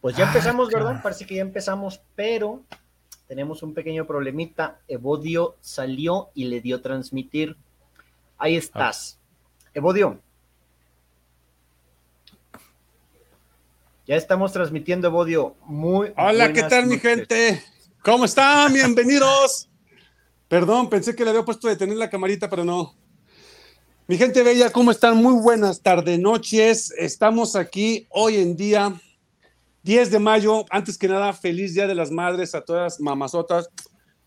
Pues ya ah, empezamos, ¿verdad? Parece que ya empezamos, pero tenemos un pequeño problemita. Evodio salió y le dio transmitir. Ahí estás. Evodio. Ya estamos transmitiendo, Evodio. Muy Hola, ¿qué tal, mi gente? ¿Cómo están? Bienvenidos. Perdón, pensé que le había puesto de tener la camarita, pero no. Mi gente bella, ¿cómo están? Muy buenas tardes, noches. Estamos aquí hoy en día 10 de mayo, antes que nada, feliz Día de las Madres a todas mamazotas.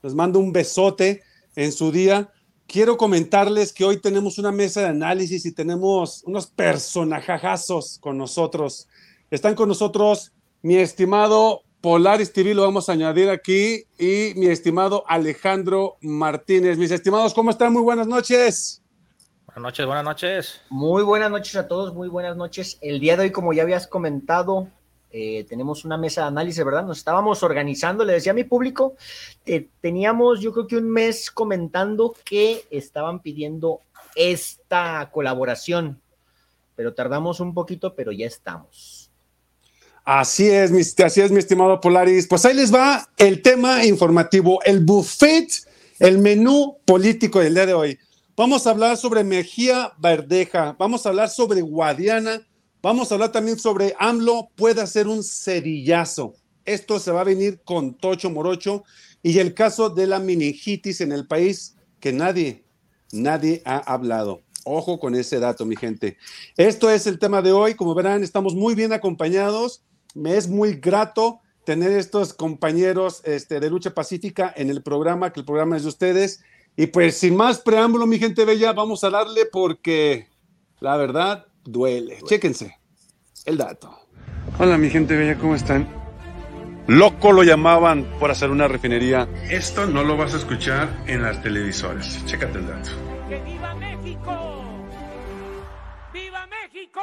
Les mando un besote en su día. Quiero comentarles que hoy tenemos una mesa de análisis y tenemos unos personajazos con nosotros. Están con nosotros mi estimado Polaris TV, lo vamos a añadir aquí, y mi estimado Alejandro Martínez. Mis estimados, ¿cómo están? Muy buenas noches. Buenas noches, buenas noches. Muy buenas noches a todos, muy buenas noches. El día de hoy, como ya habías comentado, eh, tenemos una mesa de análisis, ¿verdad? Nos estábamos organizando, le decía a mi público, eh, teníamos yo creo que un mes comentando que estaban pidiendo esta colaboración, pero tardamos un poquito, pero ya estamos. Así es, mi, así es, mi estimado Polaris. Pues ahí les va el tema informativo, el buffet, el menú político del día de hoy. Vamos a hablar sobre Mejía Verdeja, vamos a hablar sobre Guadiana, Vamos a hablar también sobre AMLO puede hacer un cerillazo. Esto se va a venir con Tocho Morocho y el caso de la meningitis en el país que nadie, nadie ha hablado. Ojo con ese dato, mi gente. Esto es el tema de hoy. Como verán, estamos muy bien acompañados. Me es muy grato tener estos compañeros este, de lucha pacífica en el programa, que el programa es de ustedes. Y pues sin más preámbulo, mi gente bella, vamos a darle porque la verdad duele. Chéquense el dato. Hola mi gente bella, ¿cómo están? Loco lo llamaban por hacer una refinería. Esto no lo vas a escuchar en las televisoras. Chécate el dato. ¡Que viva México! ¡Viva México!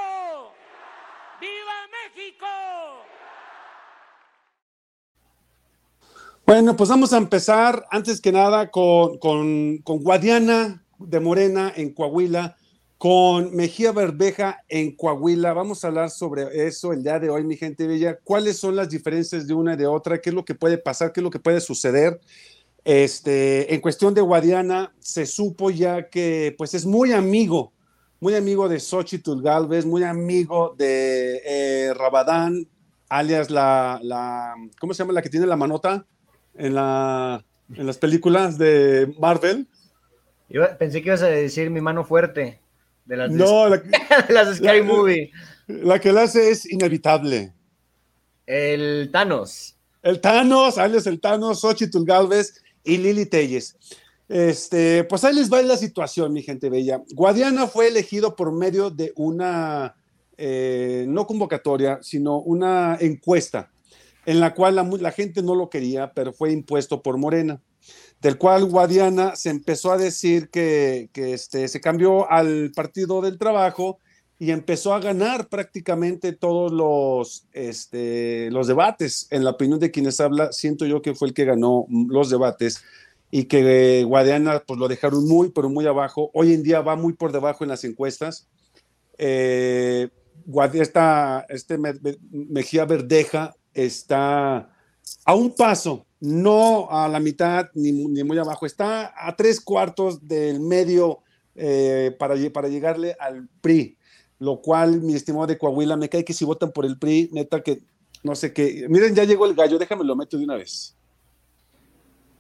¡Viva México! Bueno, pues vamos a empezar antes que nada con, con, con Guadiana de Morena en Coahuila con Mejía Berbeja en Coahuila. Vamos a hablar sobre eso el día de hoy, mi gente bella. ¿Cuáles son las diferencias de una y de otra? ¿Qué es lo que puede pasar? ¿Qué es lo que puede suceder? Este, en cuestión de Guadiana, se supo ya que pues es muy amigo, muy amigo de Xochitl Galvez, muy amigo de eh, Rabadán, alias la, la, ¿cómo se llama? La que tiene la manota en, la, en las películas de Marvel. pensé que ibas a decir mi mano fuerte. De las no, la, las Sky Movie. La que la hace es inevitable. El Thanos. El Thanos, alias el Thanos, Xochitl Galvez y Lili Telles. Este, pues ahí les va la situación, mi gente bella. Guadiana fue elegido por medio de una, eh, no convocatoria, sino una encuesta, en la cual la, la gente no lo quería, pero fue impuesto por Morena del cual Guadiana se empezó a decir que, este, se cambió al Partido del Trabajo y empezó a ganar prácticamente todos los, este, los debates. En la opinión de quienes habla, siento yo que fue el que ganó los debates y que Guadiana pues lo dejaron muy, pero muy abajo. Hoy en día va muy por debajo en las encuestas. Eh, este Mejía Verdeja está a un paso no a la mitad ni, muy abajo, está a tres cuartos del medio eh, para, para llegarle al PRI, lo cual, mi estimado de Coahuila, me cae que si votan por el PRI, neta que no sé qué. Miren, ya llegó el gallo, déjame lo meto de una vez.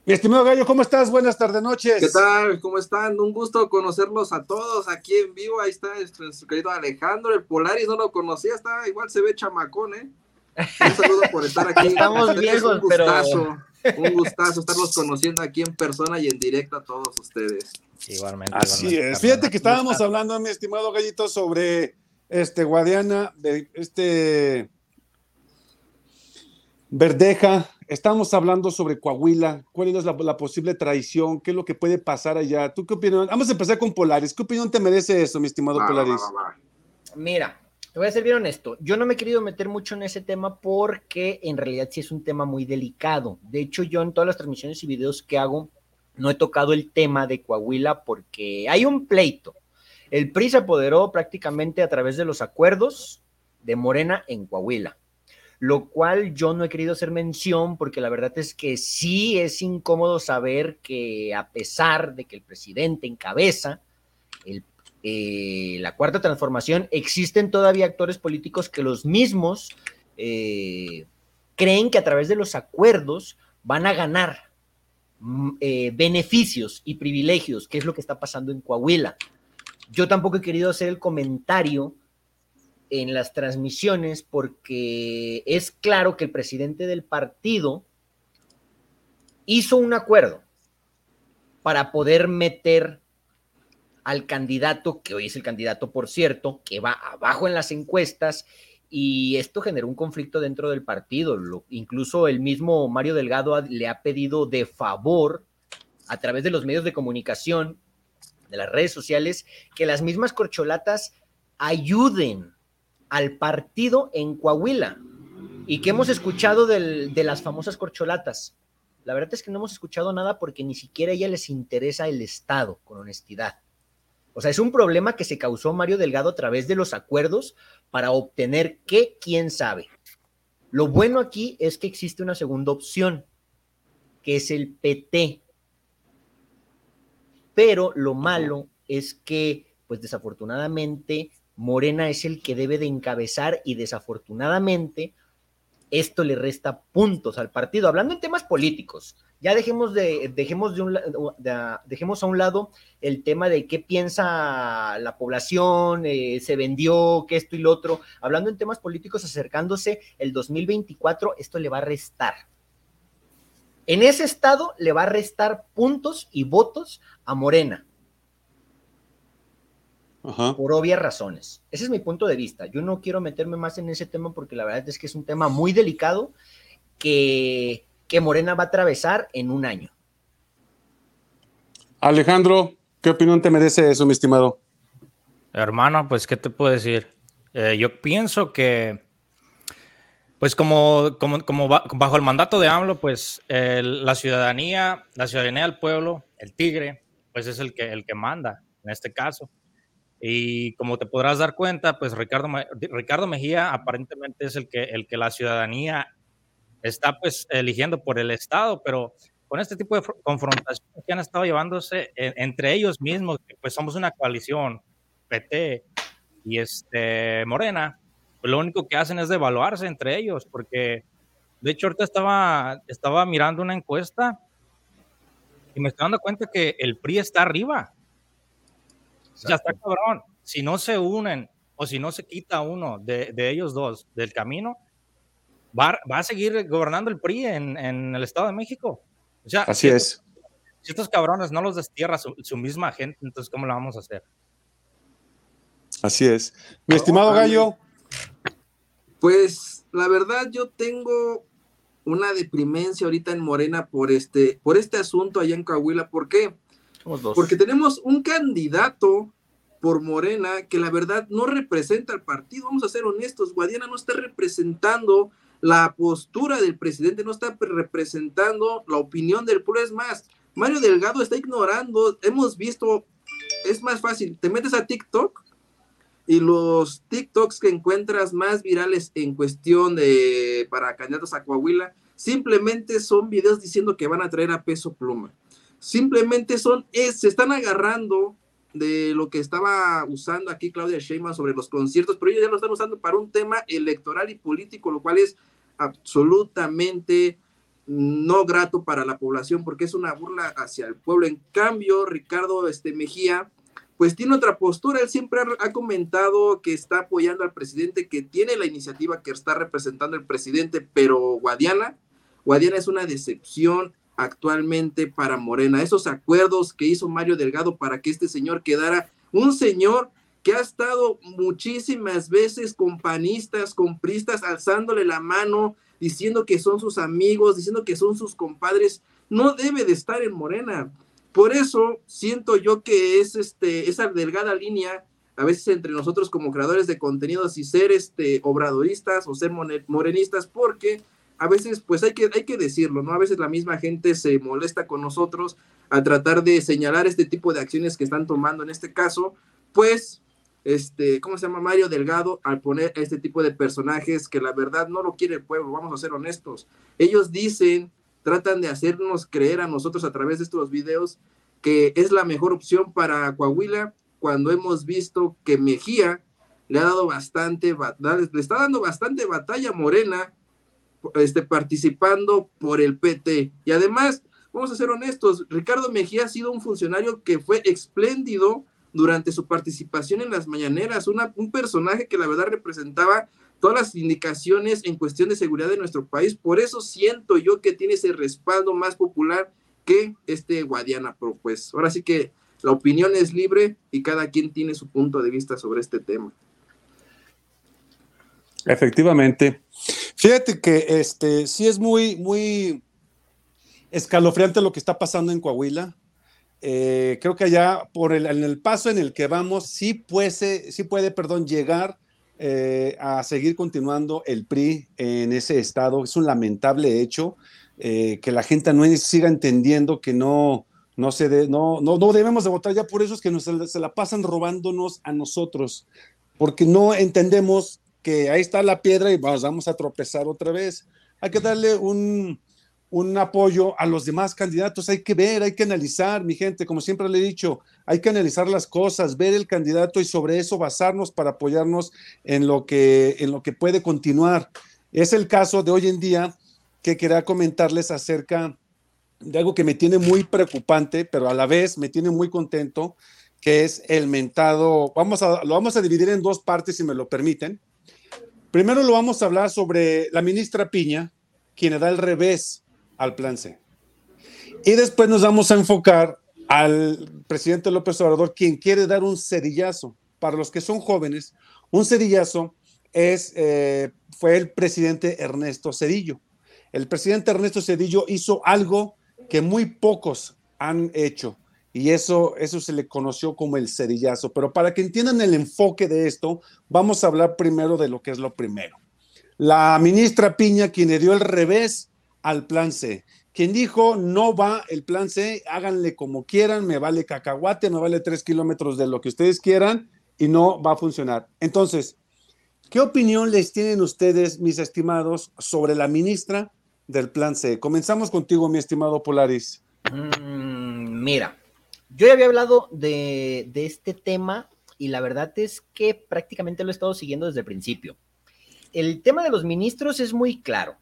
Mi estimado Gallo, ¿cómo estás? Buenas tardes, noches. ¿Qué tal? ¿Cómo están? Un gusto conocerlos a todos aquí en vivo. Ahí está nuestro querido Alejandro, el Polaris, no lo conocía, está igual se ve chamacón, ¿eh? Un saludo por estar aquí. Estamos viejos, un gustazo, un gustazo estarlos conociendo aquí en persona y en directo a todos ustedes. Igualmente. Así es. Fíjate que estábamos hablando, mi estimado Gallito, sobre este Guadiana, este Verdeja. Estamos hablando sobre Coahuila. ¿Cuál es la, posible traición? ¿Qué es lo que puede pasar allá? ¿Tú qué opinas? Vamos a empezar con Polaris. ¿Qué opinión te merece eso, mi estimado Polaris? Mira, te voy a ser bien honesto, yo no me he querido meter mucho en ese tema porque en realidad sí es un tema muy delicado. De hecho, yo en todas las transmisiones y videos que hago no he tocado el tema de Coahuila porque hay un pleito. El PRI se apoderó prácticamente a través de los acuerdos de Morena en Coahuila. lo cual yo no he querido hacer mención porque la verdad es que sí es incómodo saber que a pesar de que el presidente encabeza eh, la cuarta transformación, existen todavía actores políticos que los mismos eh, creen que a través de los acuerdos van a ganar mm, eh, beneficios y privilegios, que es lo que está pasando en Coahuila. Yo tampoco he querido hacer el comentario en las transmisiones porque es claro que el presidente del partido hizo un acuerdo para poder meter al candidato, que hoy es el candidato, por cierto, que va abajo en las encuestas, y esto generó un conflicto dentro del partido. incluso el mismo Mario Delgado le ha pedido de favor a través de los medios de comunicación, de las redes sociales, que las mismas corcholatas ayuden al partido en Coahuila y que hemos escuchado de las famosas corcholatas. La verdad es que no hemos escuchado nada porque ni siquiera a ella les interesa el Estado, con honestidad. O sea, es un problema que se causó Mario Delgado a través de los acuerdos para obtener qué, quién sabe. Lo bueno aquí es que existe una segunda opción, que es el PT. Pero lo malo es que, pues desafortunadamente, Morena es el que debe de encabezar y desafortunadamente esto le resta puntos al partido. Hablando en temas políticos, ya dejemos de, dejemos de un dejemos a un lado el tema de qué piensa la población, eh, se vendió, que esto y lo otro. Hablando en temas políticos, acercándose el 2024, esto le va a restar. En ese estado le va a restar puntos y votos a Morena por obvias razones. Ese es mi punto de vista. Yo no quiero meterme más en ese tema porque la verdad es que es un tema muy delicado que, que Morena va a atravesar en un año. Alejandro, ¿qué opinión te merece eso, mi estimado? Hermano, pues, ¿qué te puedo decir? Eh, yo pienso que, pues, como, como, como bajo el mandato de AMLO, pues, la ciudadanía, la ciudadanía del pueblo, el tigre, pues es el que, el que manda en este caso. Y como te podrás dar cuenta, pues Ricardo, Ricardo Mejía aparentemente es el que, el que la ciudadanía está pues eligiendo por el Estado, pero con este tipo de confrontaciones que han estado llevándose entre ellos mismos, pues somos una coalición, PT y este Morena, pues lo único que hacen es devaluarse entre ellos, porque de hecho ahorita estaba, estaba mirando una encuesta y me estoy dando cuenta que el PRI está arriba ya está cabrón. Si no se unen o si no se quita uno de, ellos dos del camino, va, a seguir gobernando el PRI en, el Estado de México. Así es. si estos cabrones no los destierra su, misma gente, entonces ¿cómo lo vamos a hacer? Así es. Mi estimado Gallo. Pues la verdad yo tengo una deprimencia ahorita en Morena por este, por este asunto allá en Coahuila. ¿Por qué? Porque tenemos un candidato por Morena que la verdad no representa al partido. Vamos a ser honestos, Guadiana no está representando la postura del presidente, no está representando la opinión del pueblo. Es más, Mario Delgado está ignorando, hemos visto, es más fácil, te metes a TikTok y los TikToks que encuentras más virales en cuestión de para candidatos a Coahuila, simplemente son videos diciendo que van a traer a peso pluma simplemente son, se están agarrando de lo que estaba usando aquí Claudia Sheinbaum sobre los conciertos, pero ellos ya lo están usando para un tema electoral y político, lo cual es absolutamente no grato para la población porque es una burla hacia el pueblo. En cambio, Ricardo este, Mejía, pues tiene otra postura. Él siempre ha, comentado que está apoyando al presidente, que tiene la iniciativa que está representando el presidente, pero Guadiana, Guadiana es una decepción actualmente para Morena. Esos acuerdos que hizo Mario Delgado para que este señor quedara un señor que ha estado muchísimas veces con panistas, con pristas, alzándole la mano, diciendo que son sus amigos, diciendo que son sus compadres, no debe de estar en Morena. Por eso siento yo que es este, esa delgada línea, a veces entre nosotros como creadores de contenidos y ser este, obradoristas o ser morenistas, porque a veces, pues hay que, hay que decirlo, ¿no? A veces la misma gente se molesta con nosotros a tratar de señalar este tipo de acciones que están tomando en este caso, pues este, ¿cómo se llama? Mario Delgado al poner este tipo de personajes que la verdad no lo quiere el pueblo, vamos a ser honestos. Ellos dicen, tratan de hacernos creer a nosotros a través de estos videos que es la mejor opción para Coahuila cuando hemos visto que Mejía le ha dado bastante, le está dando bastante batalla Morena este, participando por el PT. Y además, vamos a ser honestos, Ricardo Mejía ha sido un funcionario que fue espléndido durante su participación en las mañaneras, un personaje que la verdad representaba todas las indicaciones en cuestión de seguridad de nuestro país. Por eso siento yo que tiene ese respaldo más popular que este Guadiana Pro. Pues ahora sí que la opinión es libre y cada quien tiene su punto de vista sobre este tema. Efectivamente. Fíjate que este sí es muy, muy escalofriante lo que está pasando en Coahuila. Eh, creo que allá por el, en el paso en el que vamos, sí puede, sí puede perdón, llegar eh, a seguir continuando el PRI en ese estado. Es un lamentable hecho eh, que la gente no siga entendiendo que no, no, se no, no, no, debemos de votar ya por eso es que nos, se la pasan robándonos a nosotros, porque no entendemos que ahí está la piedra y vamos a tropezar otra vez. Hay que darle un, un apoyo a los demás candidatos. Hay que ver, hay que analizar, mi gente, como siempre le he dicho, hay que analizar las cosas, ver el candidato y sobre eso basarnos para apoyarnos en lo que, en lo que puede continuar. Es el caso de hoy en día que quería comentarles acerca de algo que me tiene muy preocupante, pero a la vez me tiene muy contento, que es el mentado. Vamos a, lo vamos a dividir en dos partes, si me lo permiten. Primero lo vamos a hablar sobre la ministra Piña, quien da el revés al plan C. Y después nos vamos a enfocar al presidente López Obrador, quien quiere dar un cedillazo. Para los que son jóvenes, un cedillazo es, eh, fue el presidente Ernesto Cedillo. El presidente Ernesto Cedillo hizo algo que muy pocos han hecho y eso, eso se le conoció como el cedillazo. Pero para que entiendan el enfoque de esto, vamos a hablar primero de lo que es lo primero. La ministra Piña, quien le dio el revés al plan C. Quien dijo, no va el plan C, háganle como quieran, me vale cacahuate, me vale tres kilómetros de lo que ustedes quieran y no va a funcionar. Entonces, ¿qué opinión les tienen ustedes, mis estimados, sobre la ministra del plan C? Comenzamos contigo, mi estimado Polaris. Mm, mira, yo ya había hablado de, este tema y la verdad es que prácticamente lo he estado siguiendo desde el principio. El tema de los ministros es muy claro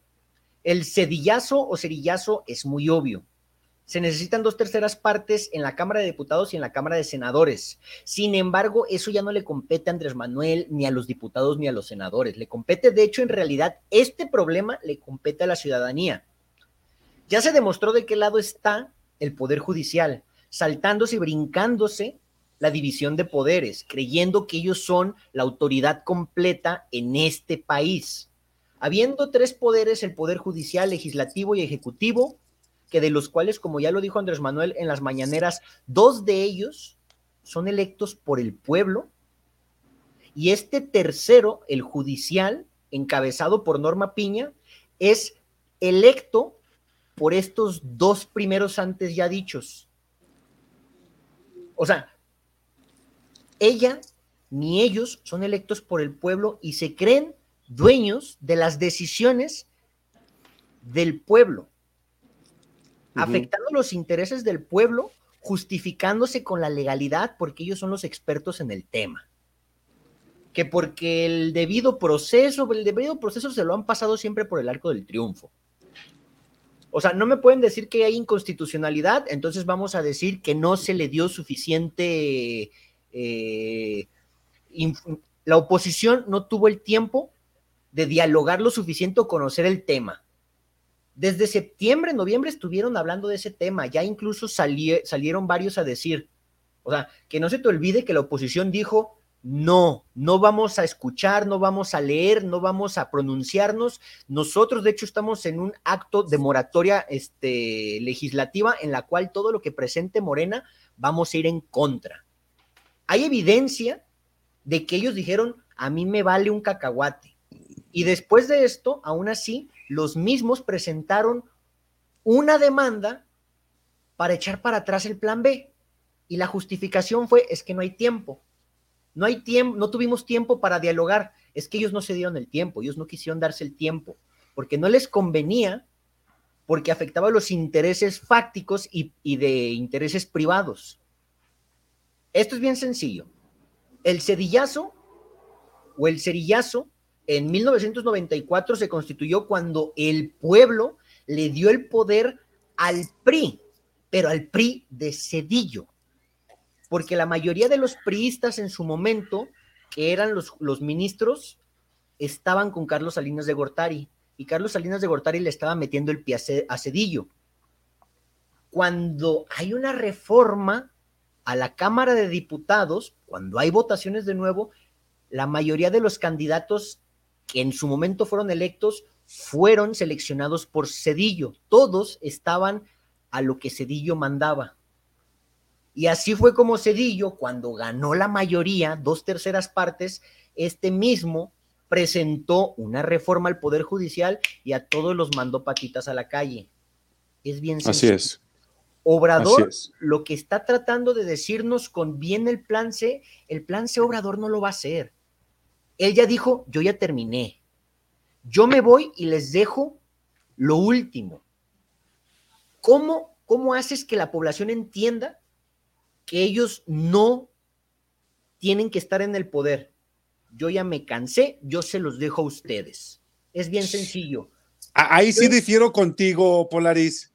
el cedillazo o cerillazo es muy obvio. Se necesitan dos terceras partes en la Cámara de Diputados y en la Cámara de Senadores. Sin embargo, eso ya no le compete a Andrés Manuel, ni a los diputados, ni a los senadores. Le compete, de hecho, en realidad, este problema le compete a la ciudadanía. Ya se demostró de qué lado está el Poder Judicial, saltándose y brincándose la división de poderes, creyendo que ellos son la autoridad completa en este país habiendo tres poderes, el poder judicial, legislativo y ejecutivo, que de los cuales, como ya lo dijo Andrés Manuel en las mañaneras, dos de ellos son electos por el pueblo, y este tercero, el judicial, encabezado por Norma Piña, es electo por estos dos primeros antes ya dichos. O sea, ella ni ellos son electos por el pueblo y se creen dueños de las decisiones del pueblo, afectando los intereses del pueblo, justificándose con la legalidad porque ellos son los expertos en el tema. Que porque el debido proceso, el debido proceso se lo han pasado siempre por el arco del triunfo. O sea, no me pueden decir que hay inconstitucionalidad, entonces vamos a decir que no se le dio suficiente... Eh, la oposición no tuvo el tiempo de dialogar lo suficiente o conocer el tema. Desde septiembre, noviembre estuvieron hablando de ese tema, ya incluso salieron varios a decir, o sea, que no se te olvide que la oposición dijo, no, no vamos a escuchar, no vamos a leer, no vamos a pronunciarnos. Nosotros, de hecho, estamos en un acto de moratoria este, legislativa en la cual todo lo que presente Morena vamos a ir en contra. Hay evidencia de que ellos dijeron, a mí me vale un cacahuate. Y después de esto, aún así, los mismos presentaron una demanda para echar para atrás el plan B. Y la justificación fue, es que no hay tiempo. No hay tiempo, no tuvimos tiempo para dialogar. Es que ellos no se dieron el tiempo, ellos no quisieron darse el tiempo, porque no les convenía, porque afectaba los intereses fácticos y, y de intereses privados. Esto es bien sencillo. El cedillazo o el cerillazo en 1994 se constituyó cuando el pueblo le dio el poder al PRI, pero al PRI de Cedillo, porque la mayoría de los priistas en su momento, que eran los, los estaban con Carlos Salinas de Gortari, y Carlos Salinas de Gortari le estaba metiendo el pie a Cedillo. Cuando hay una reforma a la Cámara de Diputados, cuando hay votaciones de nuevo, la mayoría de los candidatos que en su momento fueron electos fueron seleccionados por Cedillo. Todos estaban a lo que Cedillo mandaba. Y así fue como Cedillo, cuando ganó la mayoría, dos terceras partes, este mismo presentó una reforma al Poder Judicial y a todos los mandó patitas a la calle. Es bien sencillo. Así es. Obrador lo que está tratando de decirnos con bien el plan C, el plan C Obrador no lo va a hacer. Él ya dijo, yo ya terminé. Yo me voy y les dejo lo último. ¿Cómo, cómo haces que la población entienda que ellos no tienen que estar en el poder? Yo ya me cansé, yo se los dejo a ustedes. Es bien sencillo. Ahí sí difiero contigo, Polaris.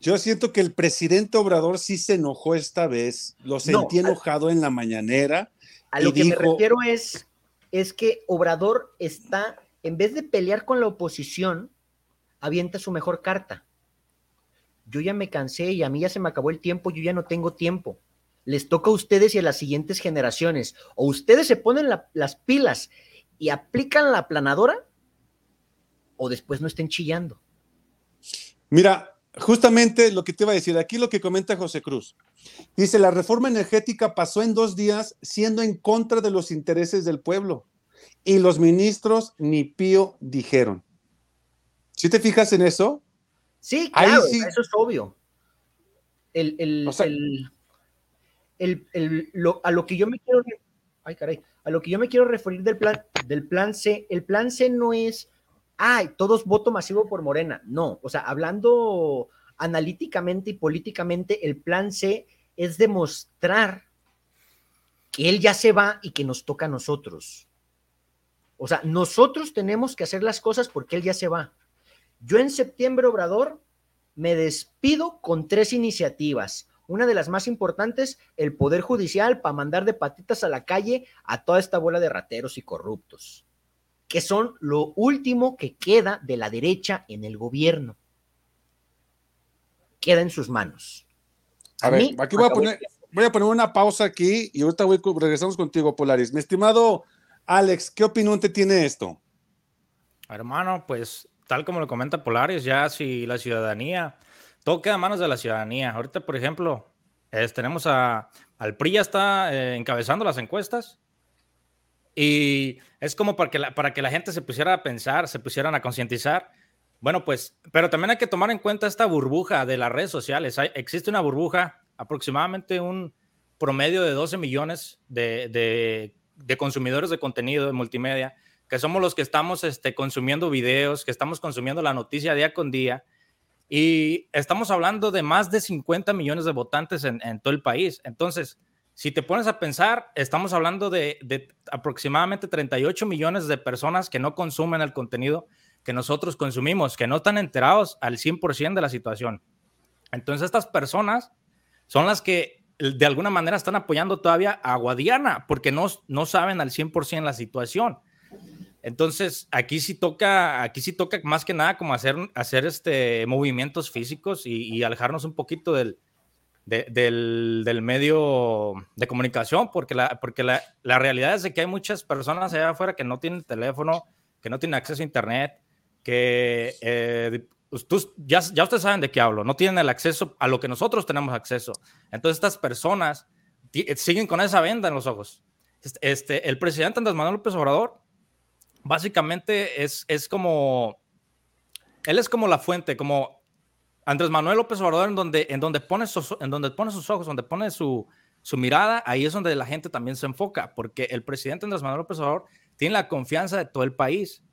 Yo siento que el presidente Obrador sí se enojó esta vez, lo sentí enojado en la mañanera. A lo que me refiero es, es que Obrador está, en vez de pelear con la oposición, avienta su mejor carta. Yo ya me cansé y a mí ya se me acabó el tiempo, yo ya no tengo tiempo. Les toca a ustedes y a las siguientes generaciones. O ustedes se ponen las pilas y aplican la planadora, o después no estén chillando. Mira, justamente lo que te iba a decir, aquí lo que comenta José Cruz. Dice, la reforma energética pasó en dos días siendo en contra de los intereses del pueblo. Y los ministros ni pío dijeron. ¿Sí te fijas en eso? Sí, claro, eso es obvio. El, el, el, a lo que yo me quiero a lo que yo me quiero referir del plan del plan C, el plan C no es ay, todos voto masivo por Morena. No, o sea, hablando analíticamente y políticamente, el plan C es demostrar que él ya se va y que nos toca a nosotros. O sea, nosotros tenemos que hacer las cosas porque él ya se va. Yo en septiembre, Obrador, me despido con tres iniciativas. Una de las más importantes, el Poder Judicial para mandar de patitas a la calle a toda esta bola de rateros y corruptos que son lo último que queda de la derecha en el gobierno. Queda en sus manos. A, ver, aquí voy a, poner, voy a poner una pausa aquí y ahorita voy, regresamos contigo, Polaris. Mi estimado Alex, ¿qué opinión te tiene esto? Hermano, pues tal como lo comenta Polaris, ya si la ciudadanía, todo queda manos de la ciudadanía. Ahorita, por ejemplo, tenemos a, al PRI ya está eh, encabezando las encuestas y es como para que, la, para que la gente se pusiera a pensar, se pusieran a concientizar. Bueno, pues, pero también hay que tomar en cuenta esta burbuja de las redes sociales. existe una burbuja, aproximadamente un promedio de 12 millones de, de, consumidores de contenido de multimedia, que somos los que estamos este, consumiendo videos, que estamos consumiendo la noticia día con día. Y estamos hablando de más de 50 millones de votantes en, todo el país. Entonces, si te pones a pensar, estamos hablando de, aproximadamente 38 millones de personas que no consumen el contenido que nosotros consumimos, que no están enterados al 100% de la situación. Entonces estas personas son las que de alguna manera están apoyando todavía a Guadiana porque no, no saben al 100% la situación. Entonces, aquí sí toca, aquí sí toca más que nada como hacer, hacer este, movimientos físicos y, y alejarnos un poquito del, del, medio de comunicación, porque, la, porque la, realidad es de que hay muchas personas allá afuera que no tienen teléfono, que no tienen acceso a Internet, que eh, pues, ya, ya ustedes saben de qué hablo, no tienen el acceso a lo que nosotros tenemos acceso. Entonces estas personas siguen con esa venda en los ojos. Este, el presidente Andrés Manuel López Obrador básicamente es, es como, él es como la fuente, como Andrés Manuel López Obrador, en donde, en donde, pone, sus, en donde pone sus ojos, donde pone su, su mirada, ahí es donde la gente también se enfoca, porque el presidente Andrés Manuel López Obrador tiene la confianza de todo el país.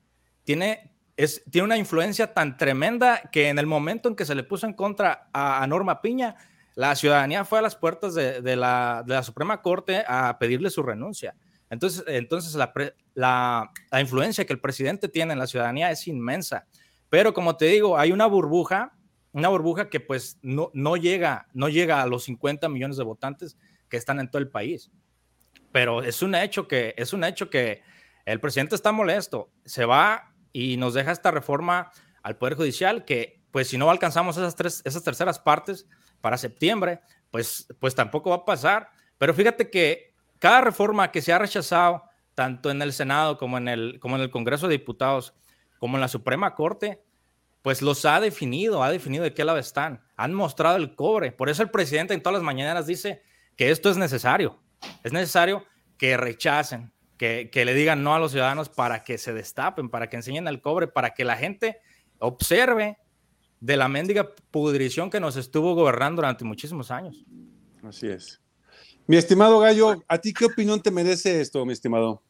Tiene, es, tiene una influencia tan tremenda que en el momento en que se le puso en contra a, Norma Piña, la ciudadanía fue a las puertas de, la, de, la, Suprema Corte a pedirle su renuncia. Entonces, entonces la, la, la, influencia que el presidente tiene en la ciudadanía es inmensa. Pero como te digo, hay una burbuja, una burbuja que pues no, no, llega, no llega a los 50 millones de votantes que están en todo el país. Pero es un hecho que, es un hecho que el presidente está molesto, se va y nos deja esta reforma al Poder Judicial que, pues si no alcanzamos esas, tres, esas terceras partes para septiembre, pues, pues tampoco va a pasar. Pero fíjate que cada reforma que se ha rechazado, tanto en el Senado como en el, como en el Congreso de Diputados, como en la Suprema Corte, pues los ha definido, ha definido de qué lado están, han mostrado el cobre. Por eso el presidente en todas las mañanas dice que esto es necesario, es necesario que rechacen, que, le digan no a los ciudadanos para que se destapen, para que enseñen el cobre, para que la gente observe de la mendiga pudrición que nos estuvo gobernando durante muchísimos años. Así es. Mi estimado Gallo, ¿a ti qué opinión te merece esto, mi estimado?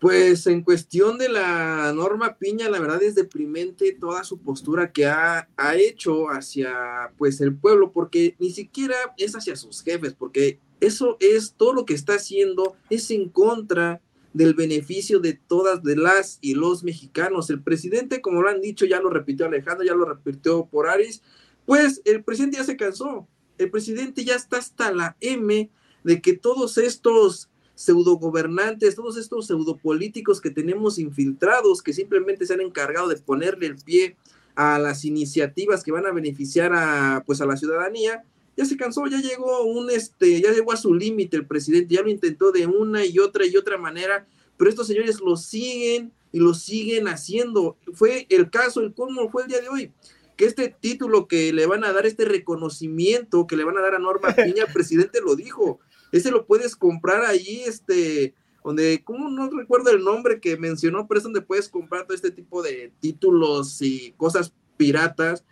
Pues en cuestión de la norma Piña, la verdad es deprimente toda su postura que ha, ha, hecho hacia pues el pueblo, porque ni siquiera es hacia sus jefes, porque eso es todo lo que está haciendo, es en contra del beneficio de todas de las y los mexicanos. El presidente, como lo han dicho, ya lo repitió Alejandro, ya lo repitió por Aris, pues el presidente ya se cansó. El presidente ya está hasta la M de que todos estos pseudo gobernantes, todos estos pseudopolíticos que tenemos infiltrados, que simplemente se han encargado de ponerle el pie a las iniciativas que van a beneficiar a pues a la ciudadanía, ya se cansó, ya llegó un este, ya llegó a su límite el presidente, ya lo intentó de una y otra y otra manera, pero estos señores lo siguen y lo siguen haciendo. Fue el caso, el cómo fue el día de hoy, que este título que le van a dar, este reconocimiento que le van a dar a Norma Piña, el presidente lo dijo, ese lo puedes comprar ahí, este, donde, ¿cómo no recuerdo el nombre que mencionó? Pero es donde puedes comprar todo este tipo de títulos y cosas piratas.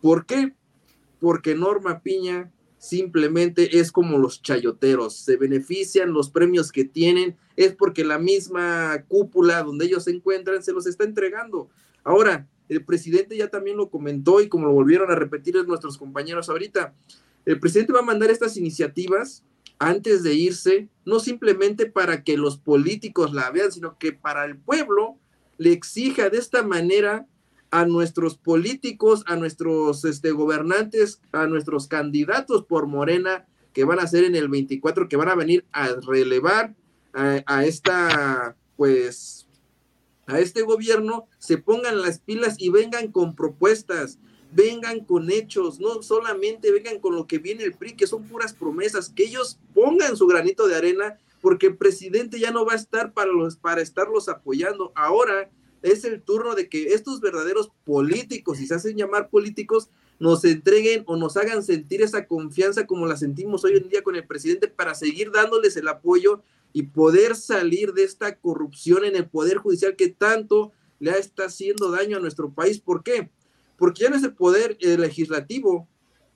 ¿Por qué? porque Norma Piña simplemente es como los chayoteros, se benefician los premios que tienen, es porque la misma cúpula donde ellos se encuentran se los está entregando. Ahora, el presidente ya también lo comentó y como lo volvieron a repetir nuestros compañeros ahorita, el presidente va a mandar estas iniciativas antes de irse, no simplemente para que los políticos la vean, sino que para el pueblo le exija de esta manera a nuestros políticos, a nuestros este, gobernantes, a nuestros candidatos por Morena que van a ser en el 24, que van a venir a relevar a, esta, pues, a este gobierno, se pongan las pilas y vengan con propuestas, vengan con hechos, no solamente vengan con lo que viene el PRI, que son puras promesas, que ellos pongan su granito de arena, porque el presidente ya no va a estar para, los, para estarlos apoyando. Ahora es el turno de que estos verdaderos políticos, si se hacen llamar políticos, nos entreguen o nos hagan sentir esa confianza como la sentimos hoy en día con el presidente para seguir dándoles el apoyo y poder salir de esta corrupción en el poder judicial que tanto le está haciendo daño a nuestro país. ¿Por qué? Porque ya no es el poder eh, legislativo,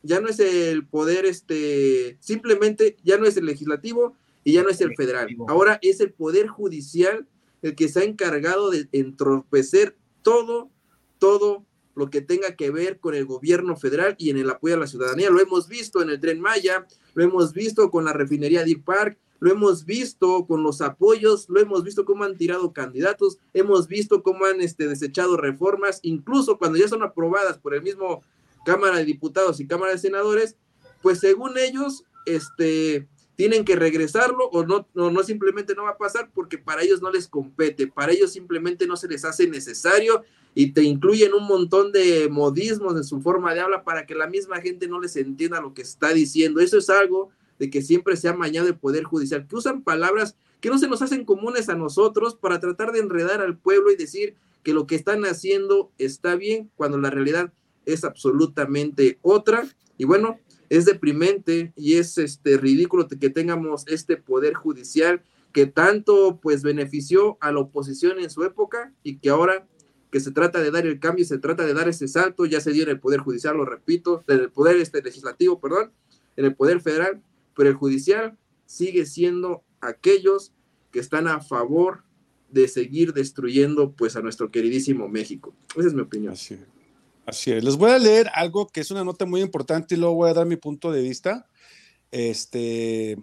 ya no es el poder, este, simplemente ya no es el legislativo y ya no es el federal. Ahora es el poder judicial el que se ha encargado de entorpecer todo, todo lo que tenga que ver con el gobierno federal y en el apoyo a la ciudadanía. Lo hemos visto en el tren Maya, lo hemos visto con la refinería Deer Park, lo hemos visto con los apoyos, lo hemos visto cómo han tirado candidatos, hemos visto cómo han este, desechado reformas, incluso cuando ya son aprobadas por el mismo Cámara de Diputados y Cámara de Senadores, pues según ellos, este, tienen que regresarlo o no, no, no simplemente no va a pasar porque para ellos no les compete, para ellos simplemente no se les hace necesario y te incluyen un montón de modismos en su forma de habla para que la misma gente no les entienda lo que está diciendo. Eso es algo de que siempre se ha mañado el Poder Judicial, que usan palabras que no se nos hacen comunes a nosotros para tratar de enredar al pueblo y decir que lo que están haciendo está bien cuando la realidad es absolutamente otra. Y bueno, es deprimente y es este ridículo que tengamos este poder judicial que tanto pues benefició a la oposición en su época y que ahora que se trata de dar el cambio, se trata de dar ese salto, ya se dio en el poder judicial, lo repito, en el poder este legislativo, perdón, en el poder federal, pero el judicial sigue siendo aquellos que están a favor de seguir destruyendo pues a nuestro queridísimo México. Esa es mi opinión. Así es. Les voy a leer algo que es una nota muy importante y luego voy a dar mi punto de vista. Este,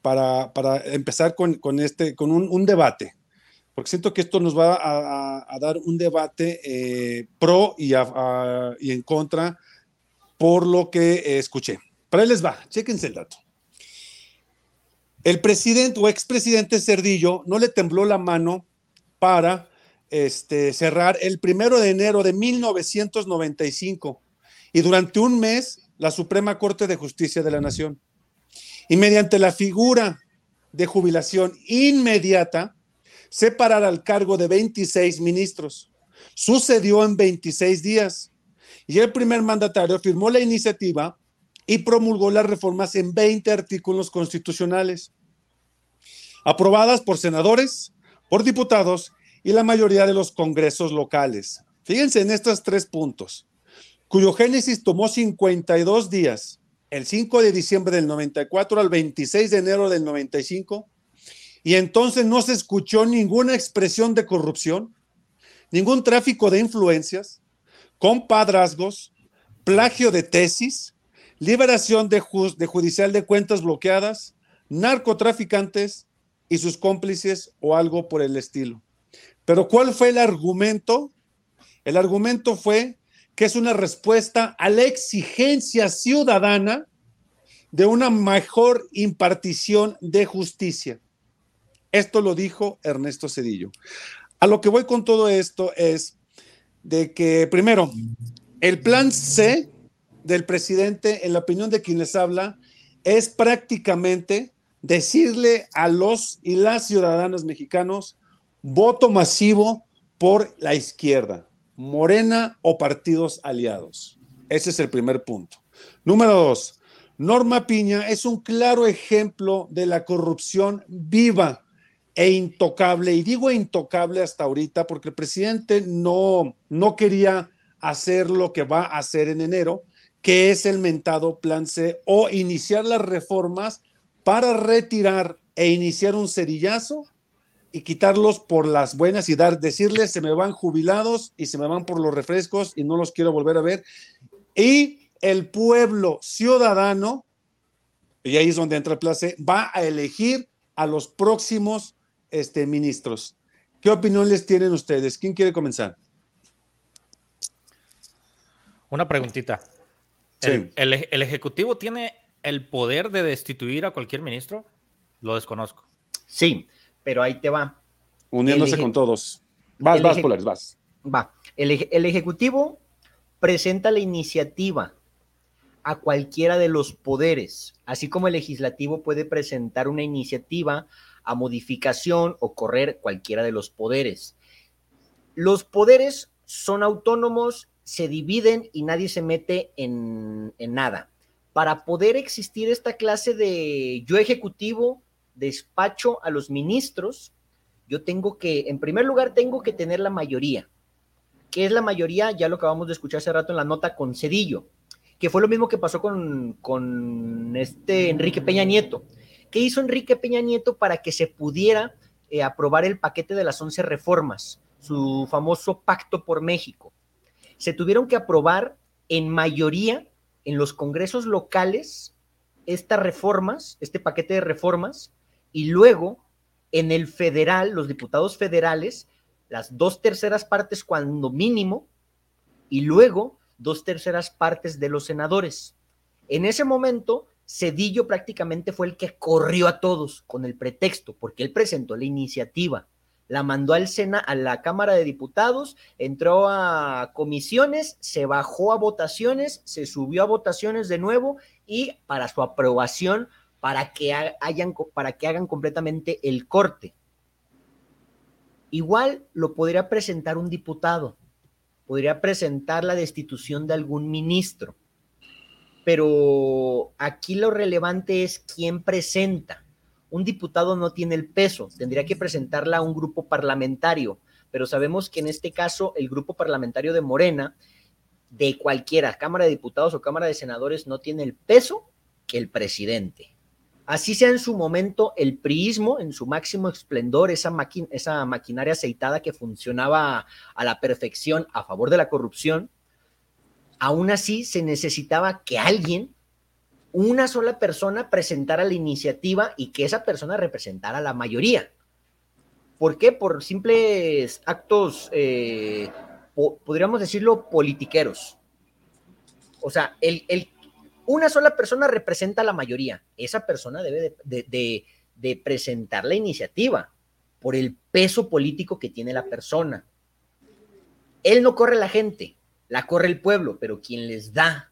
para, para empezar con, con este, con un, debate. Porque siento que esto nos va a, dar un debate eh, pro y, y, en contra por lo que escuché. Para él les va, chéquense el dato. El presidente o expresidente Cerdillo no le tembló la mano para este, cerrar el primero de enero de 1995 y durante un mes la Suprema Corte de Justicia de la Nación. Y mediante la figura de jubilación inmediata, separar al cargo de 26 ministros. Sucedió en 26 días y el primer mandatario firmó la iniciativa y promulgó las reformas en 20 artículos constitucionales, aprobadas por senadores, por diputados y la mayoría de los congresos locales. Fíjense en estos tres puntos, cuyo génesis tomó 52 días, el 5 de diciembre del 94 al 26 de enero del 95, y entonces no se escuchó ninguna expresión de corrupción, ningún tráfico de influencias, compadrazgos, plagio de tesis, liberación de, judicial de cuentas bloqueadas, narcotraficantes y sus cómplices o algo por el estilo. Pero ¿cuál fue el argumento? El argumento fue que es una respuesta a la exigencia ciudadana de una mejor impartición de justicia. Esto lo dijo Ernesto Cedillo. A lo que voy con todo esto es de que, primero, el plan C del presidente, en la opinión de quien les habla, es prácticamente decirle a los y las ciudadanas mexicanos voto masivo por la izquierda, Morena o partidos aliados. Ese es el primer punto. Número dos, Norma Piña es un claro ejemplo de la corrupción viva e intocable. Y digo intocable hasta ahorita porque el presidente no, no quería hacer lo que va a hacer en enero, que es el mentado plan C o iniciar las reformas para retirar e iniciar un cerillazo y quitarlos por las buenas y dar, decirles, se me van jubilados y se me van por los refrescos y no los quiero volver a ver. Y el pueblo ciudadano, y ahí es donde entra el place, va a elegir a los próximos este, ministros. ¿Qué opinión les tienen ustedes? ¿Quién quiere comenzar? Una preguntita. ¿El, el Ejecutivo tiene el poder de destituir a cualquier ministro? Lo desconozco. Sí, pero ahí te va. Uniéndose con todos. Vas, vas, Polares, vas. Va. El, Ejecutivo presenta la iniciativa a cualquiera de los poderes, así como el legislativo puede presentar una iniciativa a modificación o correr cualquiera de los poderes. Los poderes son autónomos, se dividen y nadie se mete en, en nada. Para poder existir esta clase de yo ejecutivo, despacho a los ministros, yo tengo que, en primer lugar, tengo que tener la mayoría. ¿Qué es la mayoría? Ya lo acabamos de escuchar hace rato en la nota con Cedillo, que fue lo mismo que pasó con, con este Enrique Peña Nieto. ¿Qué hizo Enrique Peña Nieto para que se pudiera eh, aprobar el paquete de las 11 reformas, su famoso pacto por México? Se tuvieron que aprobar en mayoría en los congresos locales estas reformas, este paquete de reformas, y luego en el federal, los diputados federales, las dos terceras partes cuando mínimo, y luego dos terceras partes de los senadores. En ese momento, Cedillo prácticamente fue el que corrió a todos con el pretexto, porque él presentó la iniciativa, la mandó al Sena, a la Cámara de Diputados, entró a comisiones, se bajó a votaciones, se subió a votaciones de nuevo y para su aprobación para que, para que hagan completamente el corte. Igual lo podría presentar un diputado, podría presentar la destitución de algún ministro, pero aquí lo relevante es quién presenta. Un diputado no tiene el peso, tendría que presentarla a un grupo parlamentario, pero sabemos que en este caso el grupo parlamentario de Morena, de cualquiera, Cámara de Diputados o Cámara de Senadores, no tiene el peso que el presidente. Así sea en su momento el priismo, en su máximo esplendor, esa, esa maquinaria aceitada que funcionaba a la perfección a favor de la corrupción, aún así se necesitaba que alguien, una sola persona, presentara la iniciativa y que esa persona representara a la mayoría. ¿Por qué? Por simples actos, eh, podríamos decirlo, politiqueros. O sea, el, el una sola persona representa a la mayoría. Esa persona debe de, presentar la iniciativa por el peso político que tiene la persona. Él no corre la gente, la corre el pueblo, pero quien les da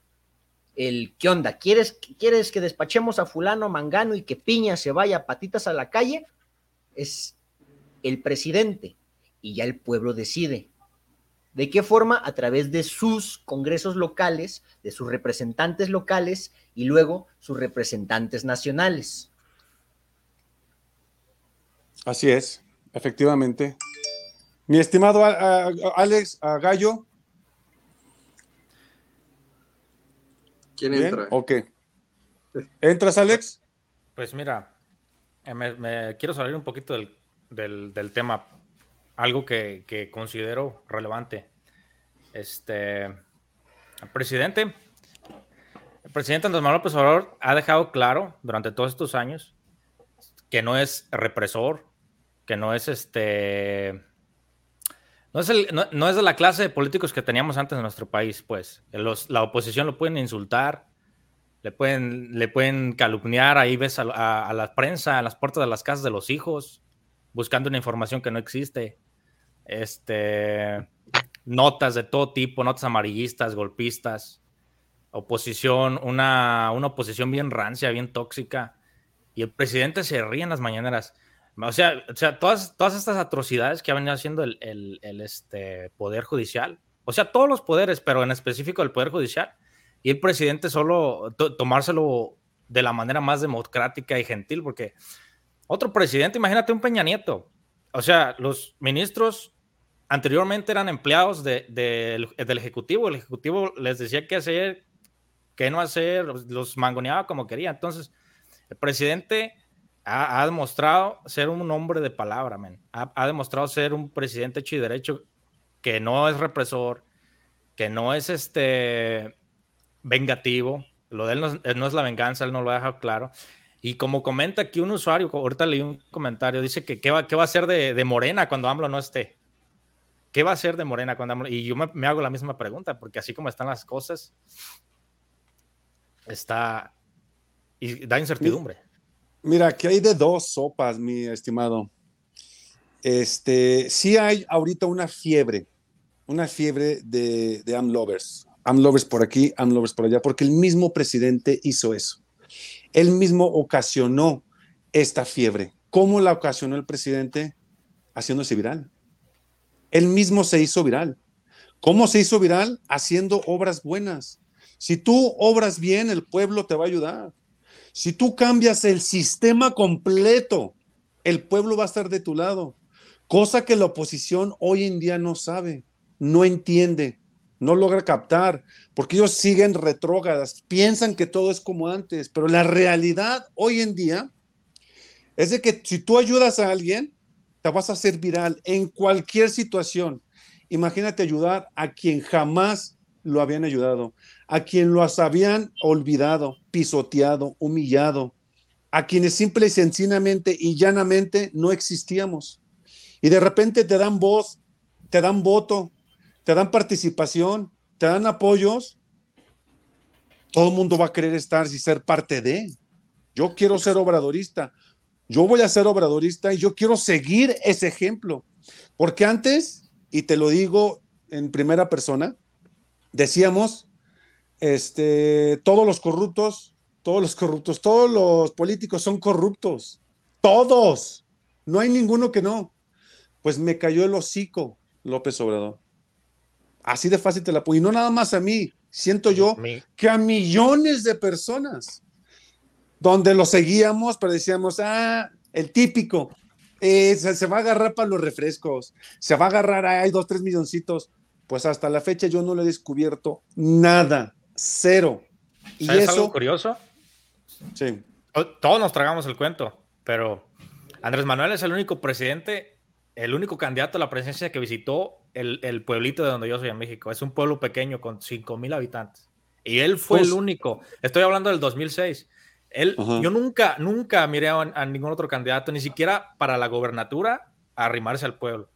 el qué onda, ¿quieres, quieres que despachemos a fulano, mangano y que piña se vaya patitas a la calle, es el presidente y ya el pueblo decide. ¿De qué forma? A través de sus congresos locales, de sus representantes locales y luego sus representantes nacionales. Así es, efectivamente. Mi estimado Alex Gallo. ¿Quién entra? Ok. ¿Entras, Alex? Pues mira, eh, me, quiero salir un poquito del, del tema algo que, considero relevante. Este, el presidente, el presidente Andrés Manuel López Obrador ha dejado claro durante todos estos años que no es represor, que no es este, no es, no, es de la clase de políticos que teníamos antes en nuestro país, pues. la oposición lo pueden insultar, le pueden, le pueden calumniar, ahí ves a, a, la prensa, a las puertas de las casas de los hijos, buscando una información que no existe este, notas de todo tipo, notas amarillistas, golpistas, oposición, una, una oposición bien rancia, bien tóxica, y el presidente se ríe en las mañaneras. O sea, o sea todas, todas estas atrocidades que ha venido haciendo el, el, este, Poder Judicial, o sea, todos los poderes, pero en específico el Poder Judicial, y el presidente solo tomárselo de la manera más democrática y gentil, porque otro presidente, imagínate un Peña Nieto, o sea, los ministros anteriormente eran empleados del Ejecutivo. El Ejecutivo les decía qué hacer, qué no hacer, los, mangoneaba como quería. Entonces, el presidente ha, demostrado ser un hombre de palabra, Ha, demostrado ser un presidente hecho y derecho que no es represor, que no es este vengativo. Lo de él no, es la venganza, él no lo ha dejado claro. Y como comenta aquí un usuario, ahorita leí un comentario, dice que qué va, qué va a ser de, de Morena cuando AMLO no esté. ¿Qué va a ser de Morena cuando Y yo me, hago la misma pregunta, porque así como están las cosas, está. Y da incertidumbre. Mira, que hay de dos sopas, mi estimado. Este, sí hay ahorita una fiebre, una fiebre de, de AmLovers. AmLovers por aquí, AmLovers por allá, porque el mismo presidente hizo eso. Él mismo ocasionó esta fiebre. ¿Cómo la ocasionó el presidente? Haciéndose viral. Él mismo se hizo viral. ¿Cómo se hizo viral? Haciendo obras buenas. Si tú obras bien, el pueblo te va a ayudar. Si tú cambias el sistema completo, el pueblo va a estar de tu lado. Cosa que la oposición hoy en día no sabe, no entiende, no logra captar, porque ellos siguen retrógradas, piensan que todo es como antes, pero la realidad hoy en día es de que si tú ayudas a alguien, vas a hacer viral en cualquier situación. Imagínate ayudar a quien jamás lo habían ayudado, a quien lo habían olvidado, pisoteado, humillado, a quienes simple y sencillamente y llanamente no existíamos. Y de repente te dan voz, te dan voto, te dan participación, te dan apoyos. Todo el mundo va a querer estar y ser parte de. Yo quiero ser obradorista yo voy a ser obradorista y yo quiero seguir ese ejemplo. Porque antes, y te lo digo en primera persona, decíamos, este, todos los corruptos, todos los corruptos, todos los políticos son corruptos. Todos. No hay ninguno que no. Pues me cayó el hocico López Obrador. Así de fácil te la pongo. Y no nada más a mí, siento yo que a millones de personas donde lo seguíamos, pero decíamos, ah, el típico, eh, se, va a agarrar para los refrescos, se va a agarrar, hay dos, tres milloncitos. Pues hasta la fecha yo no lo he descubierto nada, cero. Y eso, algo curioso? Sí. Todos nos tragamos el cuento, pero Andrés Manuel es el único presidente, el único candidato a la presidencia que visitó el, pueblito de donde yo soy en México. Es un pueblo pequeño con 5 mil habitantes. Y él fue el pues único. Estoy hablando del 2006. Él, yo nunca, nunca miré a, ningún otro candidato, ni siquiera para la gobernatura, a arrimarse al pueblo.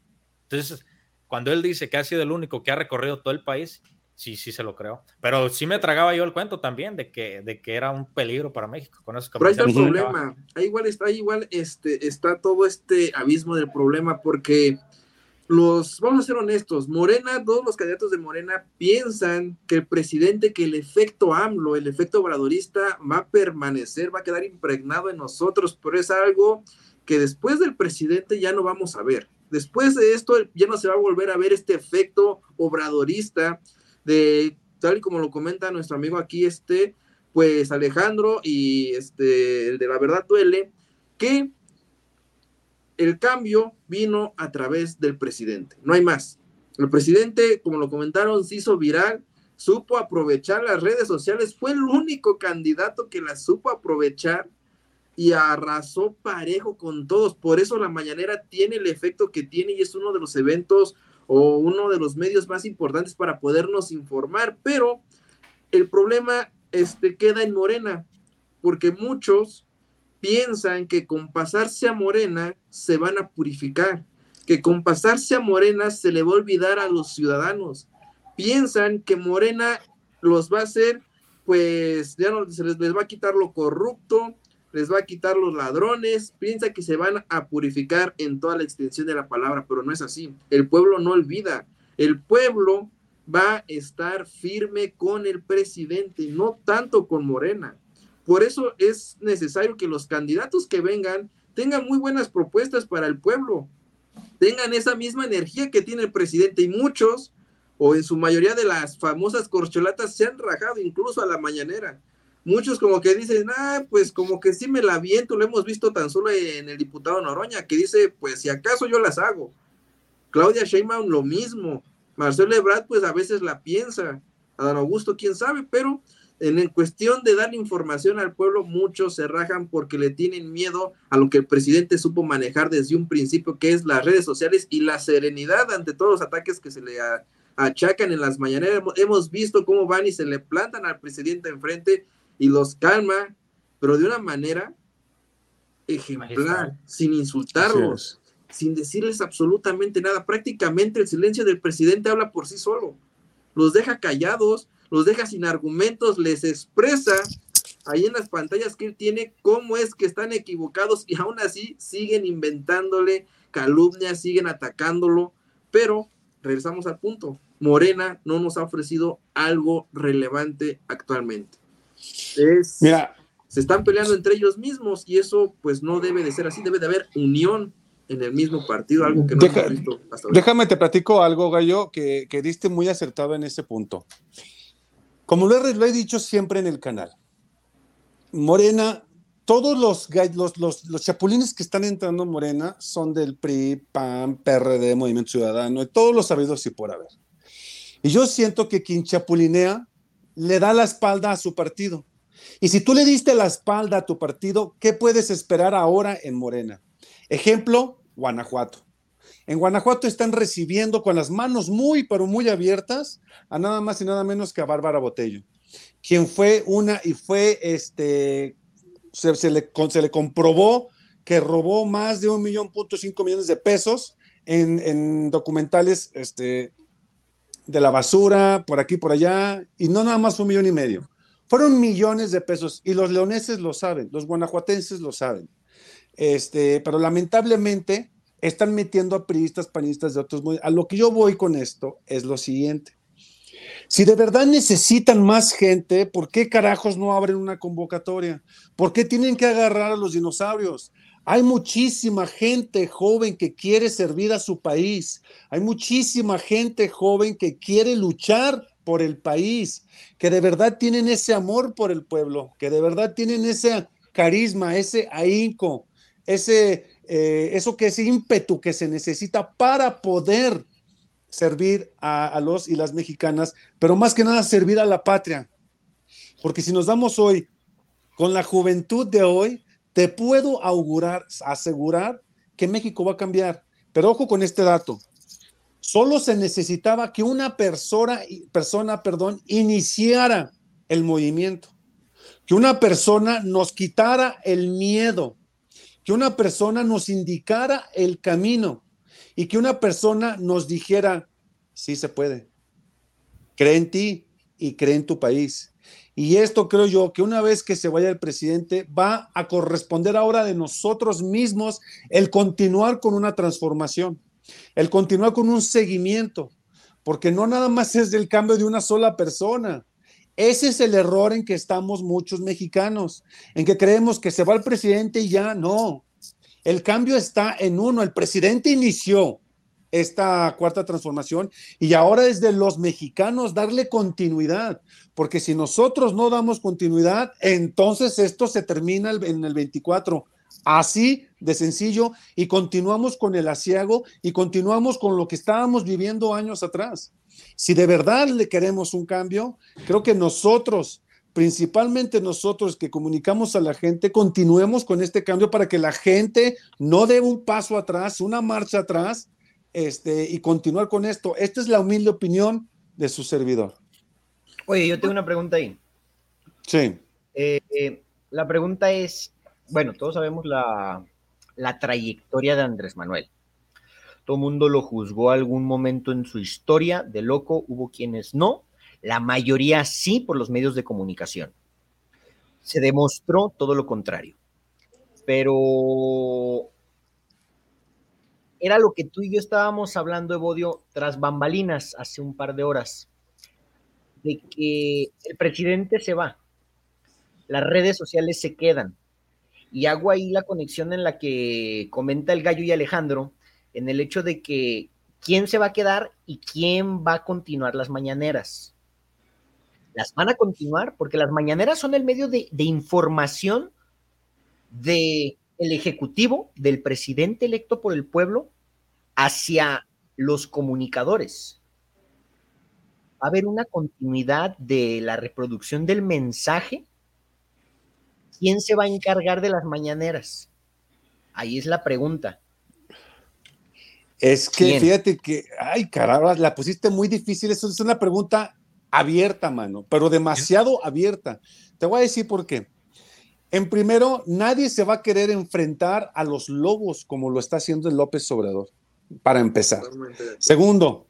Entonces, cuando él dice que ha sido el único que ha recorrido todo el país, sí, sí se lo creo. Pero sí me tragaba yo el cuento también de que, de que era un peligro para México. Con Pero ahí está el problema. Ahí igual está, igual este, está todo este abismo del problema porque los, vamos a ser honestos, Morena, todos los candidatos de Morena piensan que el presidente, que el efecto AMLO, el efecto obradorista va a permanecer, va a quedar impregnado en nosotros, pero es algo que después del presidente ya no vamos a ver. Después de esto ya no se va a volver a ver este efecto obradorista de, tal y como lo comenta nuestro amigo aquí, este, pues Alejandro y este, el de la verdad duele, que el cambio vino a través del presidente, no hay más. El presidente, como lo comentaron, se hizo viral, supo aprovechar las redes sociales, fue el único candidato que las supo aprovechar y arrasó parejo con todos. Por eso la mañanera tiene el efecto que tiene y es uno de los eventos o uno de los medios más importantes para podernos informar. Pero el problema este, queda en Morena, porque muchos piensan que con pasarse a Morena se van a purificar, que con pasarse a Morena se le va a olvidar a los ciudadanos. Piensan que Morena los va a hacer, pues ya no se les, les va a quitar lo corrupto, les va a quitar los ladrones, piensa que se van a purificar en toda la extensión de la palabra, pero no es así. El pueblo no olvida, el pueblo va a estar firme con el presidente, no tanto con Morena. Por eso es necesario que los candidatos que vengan tengan muy buenas propuestas para el pueblo, tengan esa misma energía que tiene el presidente y muchos, o en su mayoría de las famosas corcholatas, se han rajado incluso a la mañanera. Muchos como que dicen, ah, pues como que sí me la viento, lo hemos visto tan solo en el diputado Noroña, que dice, pues si acaso yo las hago. Claudia Sheinbaum lo mismo. Marcelo Ebrard pues a veces la piensa. Adán Augusto, quién sabe, pero en cuestión de dar información al pueblo, muchos se rajan porque le tienen miedo a lo que el presidente supo manejar desde un principio, que es las redes sociales y la serenidad ante todos los ataques que se le achacan en las mañaneras. Hemos visto cómo van y se le plantan al presidente enfrente y los calma, pero de una manera ejemplar, sin insultarlos, sin decirles absolutamente nada. Prácticamente el silencio del presidente habla por sí solo. Los deja callados, los deja sin argumentos, les expresa ahí en las pantallas que él tiene cómo es que están equivocados y aún así siguen inventándole calumnias, siguen atacándolo, pero regresamos al punto. Morena no nos ha ofrecido algo relevante actualmente. Es, Mira, se están peleando entre ellos mismos y eso pues no debe de ser así, debe de haber unión en el mismo partido, algo que no hemos visto hasta ahora. Déjame te platico algo, Gallo, que, que diste muy acertado en ese punto. Como lo he, dicho siempre en el canal, Morena, todos los, los, los, chapulines que están entrando en Morena son del PRI, PAN, PRD, Movimiento Ciudadano, y todos los sabidos y por haber. Y yo siento que quien chapulinea le da la espalda a su partido. Y si tú le diste la espalda a tu partido, ¿qué puedes esperar ahora en Morena? Ejemplo, Guanajuato. En Guanajuato están recibiendo con las manos muy, pero muy abiertas a nada más y nada menos que a Bárbara Botello, quien fue una y fue, este, se, le, se le comprobó que robó más de un millón punto cinco millones de pesos en, en, documentales este, de la basura, por aquí, por allá, y no nada más un millón y medio. Fueron millones de pesos y los leoneses lo saben, los guanajuatenses lo saben. Este, pero lamentablemente están metiendo a priistas, panistas de otros. A lo que yo voy con esto es lo siguiente. Si de verdad necesitan más gente, ¿por qué carajos no abren una convocatoria? ¿Por qué tienen que agarrar a los dinosaurios? Hay muchísima gente joven que quiere servir a su país. Hay muchísima gente joven que quiere luchar por el país, que de verdad tienen ese amor por el pueblo, que de verdad tienen ese carisma, ese ahínco, ese eh, eso que es ímpetu que se necesita para poder servir a, los y las mexicanas, pero más que nada servir a la patria. Porque si nos damos hoy con la juventud de hoy, te puedo augurar, asegurar que México va a cambiar. Pero ojo con este dato. Solo se necesitaba que una persona, persona perdón, iniciara el movimiento, que una persona nos quitara el miedo, que una persona nos indicara el camino y que una persona nos dijera, sí se puede, cree en ti y cree en tu país. Y esto creo yo que una vez que se vaya el presidente va a corresponder ahora de nosotros mismos el continuar con una transformación, el continuar con un seguimiento, porque no nada más es del cambio de una sola persona. Ese es el error en que estamos muchos mexicanos, en que creemos que se va el presidente y ya no. El cambio está en uno. El presidente inició esta cuarta transformación y ahora es de los mexicanos darle continuidad, porque si nosotros no damos continuidad, entonces esto se termina en el 24. Así de sencillo y continuamos con el asiago y continuamos con lo que estábamos viviendo años atrás. Si de verdad le queremos un cambio, creo que nosotros, principalmente nosotros que comunicamos a la gente, continuemos con este cambio para que la gente no dé un paso atrás, una marcha atrás este, y continuar con esto. Esta es la humilde opinión de su servidor. Oye, yo tengo una pregunta ahí. Sí. Eh, eh, la pregunta es, bueno, todos sabemos la, la trayectoria de Andrés Manuel. Todo el mundo lo juzgó algún momento en su historia de loco, hubo quienes no, la mayoría sí por los medios de comunicación. Se demostró todo lo contrario. Pero era lo que tú y yo estábamos hablando, Evodio, tras bambalinas hace un par de horas, de que el presidente se va, las redes sociales se quedan, y hago ahí la conexión en la que comenta el gallo y Alejandro, en el hecho de que quién se va a quedar y quién va a continuar las mañaneras. Las van a continuar porque las mañaneras son el medio de, de información de el Ejecutivo, del presidente electo por el pueblo, hacia los comunicadores. Va a haber una continuidad de la reproducción del mensaje. ¿Quién se va a encargar de las mañaneras? Ahí es la pregunta. Es que fíjate que, ay, caramba, la pusiste muy difícil. Eso es una pregunta abierta, mano, pero demasiado abierta. Te voy a decir por qué. En primero, nadie se va a querer enfrentar a los lobos como lo está haciendo el López Obrador, para empezar. Segundo,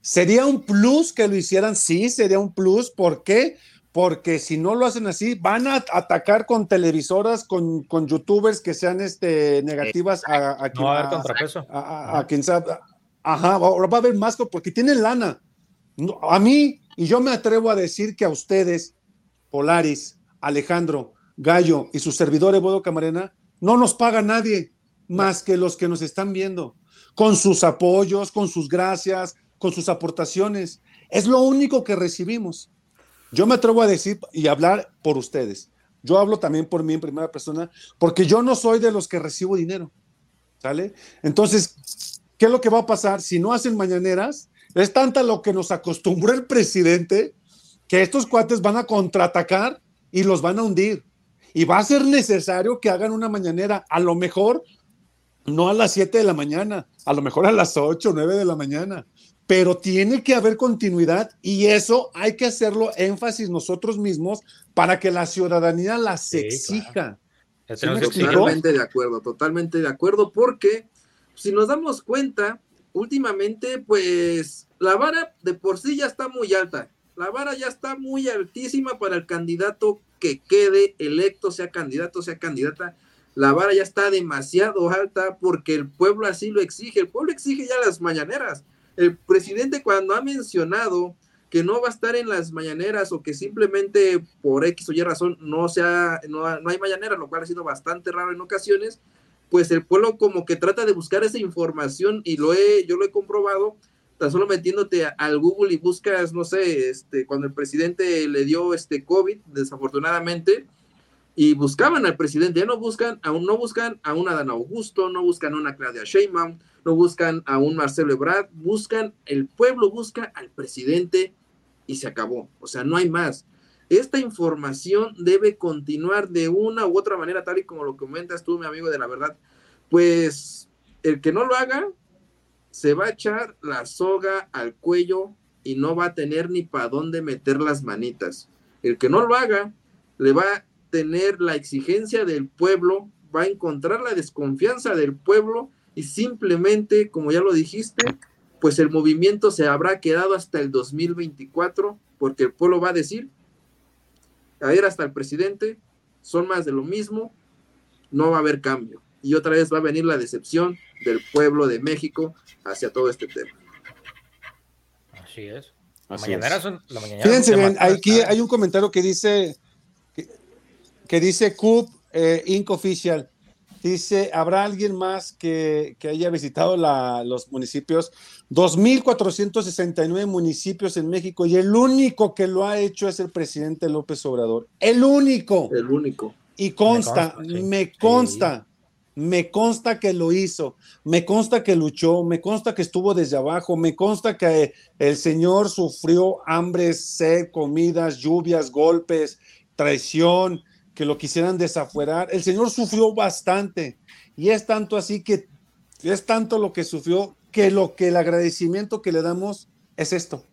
¿sería un plus que lo hicieran? Sí, sería un plus. ¿Por qué? Porque si no lo hacen así, van a atacar con televisoras, con, youtubers que sean este, negativas a, a, quien, no va a haber contrapeso. A, quien sabe. Ajá, ahora va a haber más porque tienen lana. A mí, y yo me atrevo a decir que a ustedes, Polaris, Alejandro, Gallo y su servidor Evodo Camarena, no nos paga nadie más que los que nos están viendo, con sus apoyos, con sus gracias, con sus aportaciones. Es lo único que recibimos. Yo me atrevo a decir y hablar por ustedes. Yo hablo también por mí en primera persona, porque yo no soy de los que recibo dinero. ¿Sale? Entonces, ¿qué es lo que va a pasar si no hacen mañaneras? Es tanta lo que nos acostumbró el presidente que estos cuates van a contraatacar y los van a hundir y va a ser necesario que hagan una mañanera, a lo mejor no a las 7 de la mañana, a lo mejor a las 8 o 9 de la mañana, pero tiene que haber continuidad y eso hay que hacerlo énfasis nosotros mismos para que la ciudadanía las exija. Totalmente de acuerdo, totalmente de acuerdo, porque si nos damos cuenta, últimamente, pues la vara de por sí ya está muy alta. La vara ya está muy altísima para el candidato que quede electo, sea candidato, sea candidata, la vara ya está demasiado alta porque el pueblo así lo exige. El pueblo exige ya las mañaneras. El presidente cuando ha mencionado que no va a estar en las mañaneras o que simplemente por X o Y razón no, sea, no, hay mañaneras, lo cual ha sido bastante raro en ocasiones, pues el pueblo como que trata de buscar esa información y lo he, yo lo he comprobado, tan solo metiéndote al Google y buscas, no sé, este, cuando el presidente le dio este COVID, desafortunadamente, y buscaban al presidente, ya no buscan, aún no buscan a un Adán Augusto, no buscan a una Claudia Sheinbaum, no buscan a un Marcelo Ebrard, buscan, el pueblo busca al presidente y se acabó, o sea, no hay más. esta información debe continuar de una u otra manera, tal y como lo comentas tú, mi amigo de la verdad. Pues el que no lo haga, se va a echar la soga al cuello y no va a tener ni para dónde meter las manitas. El que no lo haga, le va a tener la exigencia del pueblo, va a encontrar la desconfianza del pueblo y simplemente, como ya lo dijiste, pues el movimiento se habrá quedado hasta el 2024, porque el pueblo va a decir, a ver hasta el presidente, son más de lo mismo, no va a haber cambio. Y otra vez va a venir la decepción del pueblo de México hacia todo este tema. Así es. Fíjense bien, aquí hay un comentario que dice que, dice CUP eh, Inc. Official. Dice, ¿habrá alguien más que, haya visitado los municipios? 2.469 municipios en México y el único que lo ha hecho es el presidente López Obrador. El único. El único. Y consta, me consta, me consta, que lo hizo, me consta que luchó, me consta que estuvo desde abajo, me consta que el señor sufrió hambre, sed, comidas, lluvias, golpes, traición, que lo quisieran desafuerar. El Señor sufrió bastante y es tanto así que es tanto lo que sufrió que lo que el agradecimiento que le damos es esto,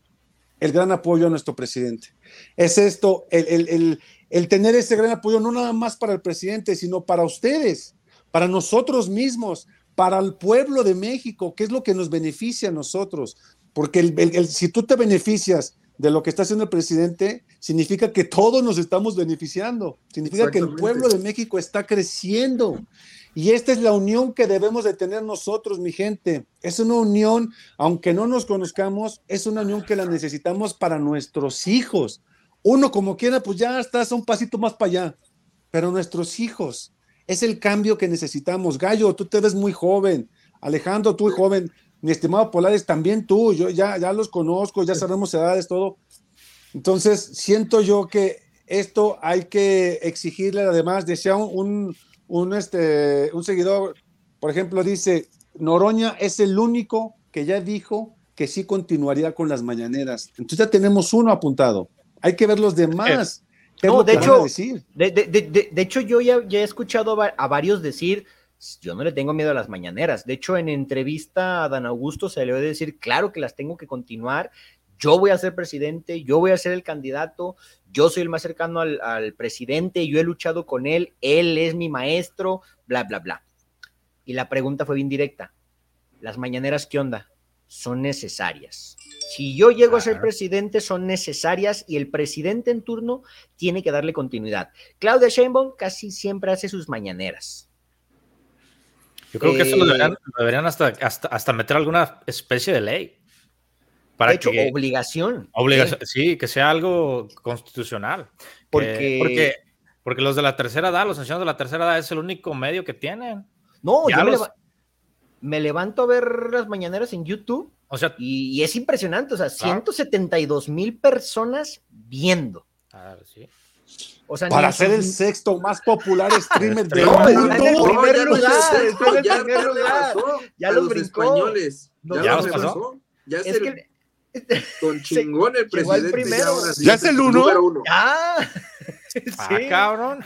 el gran apoyo a nuestro presidente. Es esto, el, el tener ese gran apoyo no nada más para el presidente, sino para ustedes, para nosotros mismos, para el pueblo de México, que es lo que nos beneficia a nosotros. Porque el, si tú te beneficias de lo que está haciendo el presidente, significa que todos nos estamos beneficiando, significa que el pueblo de México está creciendo. Y esta es la unión que debemos de tener nosotros, mi gente. Es una unión, aunque no nos conozcamos, es una unión que la necesitamos para nuestros hijos. Uno como quiera, pues ya estás un pasito más para allá, pero nuestros hijos, es el cambio que necesitamos. Gallo, tú te ves muy joven. Alejandro, tú joven mi estimado Polares, también tú, yo ya, ya los conozco, ya sabemos edades, todo. Entonces, siento yo que esto hay que exigirle, además, decía un, un, este, un seguidor, por ejemplo, dice, Noroña es el único que ya dijo que sí continuaría con las mañaneras. Entonces ya tenemos uno apuntado. Hay que ver los demás. No, de hecho, de, de, de, hecho, yo ya, ya he escuchado a varios decir, yo no le tengo miedo a las mañaneras. De hecho, en entrevista a Dan Augusto se le debe decir, claro que las tengo que continuar. Yo voy a ser presidente, yo voy a ser el candidato, yo soy el más cercano al, al presidente, yo he luchado con él, él es mi maestro, bla, bla, bla. Y la pregunta fue bien directa. ¿Las mañaneras qué onda? Son necesarias. Si yo llego a ser presidente, son necesarias y el presidente en turno tiene que darle continuidad. Claudia Sheinbaum casi siempre hace sus mañaneras yo creo que eso lo deberían, eh, hasta, hasta, meter alguna especie de ley. Para de hecho, obligación. Obligación, sí. que sea algo constitucional. Porque... porque, porque los de la tercera edad, los ancianos de la tercera edad es el único medio que tienen. No, yo me, levanto a ver las mañaneras en YouTube o sea, y, es impresionante, o sea, 172 mil personas viendo. Ah, sí para ser el sexto más popular streamer del mundo. Ya los españoles. Ya los pasó. Ya es el con chingón el presidente. primero. Ya es el uno. Ya. Ah, cabrón.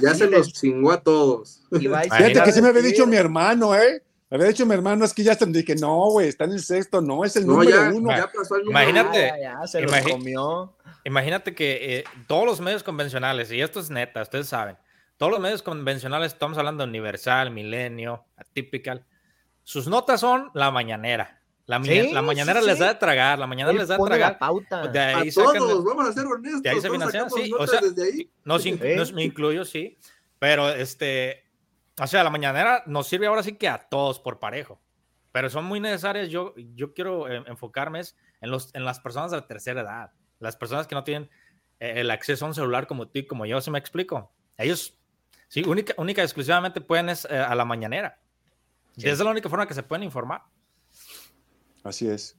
Ya se los chingó a todos. Fíjate que sí me había dicho mi hermano, ¿eh? Había dicho mi hermano, es que ya están, dije, no, güey, está en el sexto, no, es el número uno. Ya pasó el número Imagínate. Ya, se comió. Imagínate que eh, todos los medios convencionales, y esto es neta, ustedes saben, todos los medios convencionales, estamos hablando de Universal, Milenio, Atypical, sus notas son la mañanera. La, la mañanera les da de tragar, la mañana les da de tragar. La pauta. De ahí a todos, vamos a ser honestos. De ahí se financian, sí. O sea, desde ahí. No, no, me incluyo, sí. Pero este, o sea, la mañanera nos sirve ahora sí que a todos por parejo. Pero son muy necesarias. Yo, yo quiero eh, enfocarme en, los, en las personas de la tercera edad las personas que no tienen eh, el acceso a un celular como tú y como yo, si me explico. Ellos, sí, única, única exclusivamente pueden es, eh, a la mañanera. Y esa es la única forma que se pueden informar. Así es.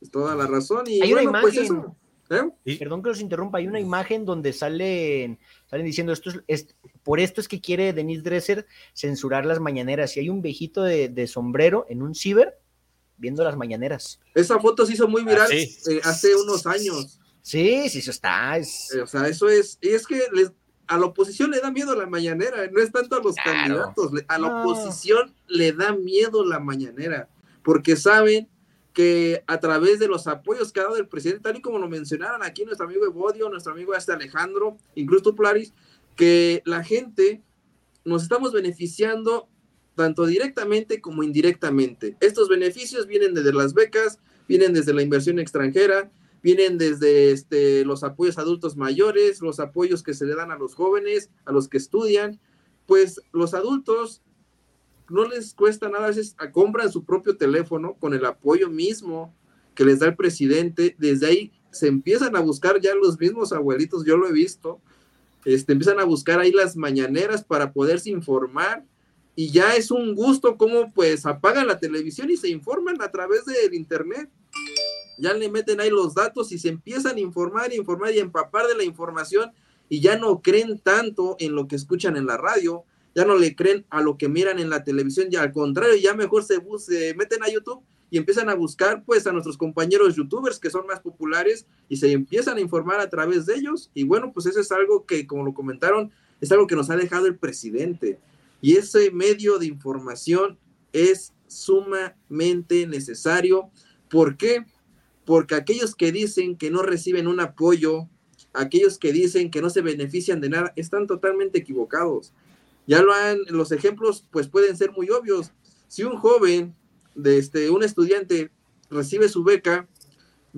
Es toda la razón. Y Hay una pues imagen. ¿Eh? Perdón que los interrumpa, hay una imagen donde salen, salen diciendo esto es, por esto es que quiere Denise Dresser censurar las mañaneras. Y hay un viejito de, de sombrero en un ciber viendo las mañaneras. Esa foto se hizo muy viral ah, hace unos años Sí, sí, eso está. O sea, eso es, y es que les, a la oposición le da miedo la mañanera, no es tanto a los candidatos, a la oposición le da miedo la mañanera, porque saben que a través de los apoyos que ha dado el presidente, tal y como lo mencionaron aquí nuestro amigo Evodio, nuestro amigo este Alejandro, incluso tú, Plaris, que la gente nos estamos beneficiando tanto directamente como indirectamente. Estos beneficios vienen desde las becas, vienen desde la inversión extranjera, vienen desde este, los apoyos a adultos mayores, los apoyos que se le dan a los jóvenes, a los que estudian. Pues los adultos no les cuesta nada, a veces compran su propio teléfono con el apoyo mismo que les da el presidente, desde ahí se empiezan a buscar ya los mismos abuelitos, yo lo he visto, este, empiezan a buscar ahí las mañaneras para poderse informar y ya es un gusto como pues apagan la televisión y se informan a través del internet. Ya le meten ahí los datos y se empiezan a informar, informar y empapar de la información y ya no creen tanto en lo que escuchan en la radio, ya no le creen a lo que miran en la televisión, ya al contrario, ya mejor se, se meten a YouTube y empiezan a buscar pues a nuestros compañeros youtubers que son más populares y se empiezan a informar a través de ellos. Y bueno pues eso es algo que como lo comentaron es algo que nos ha dejado el presidente. Y ese medio de información es sumamente necesario. ¿por qué? porque aquellos que dicen que no reciben un apoyo aquellos que dicen que no se benefician de nada están totalmente equivocados ya lo han, los ejemplos pues pueden ser muy obvios. Si un joven, este, un estudiante recibe su beca,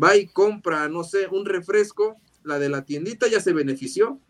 va y compra, no sé, un refresco, la de la tiendita ya se benefició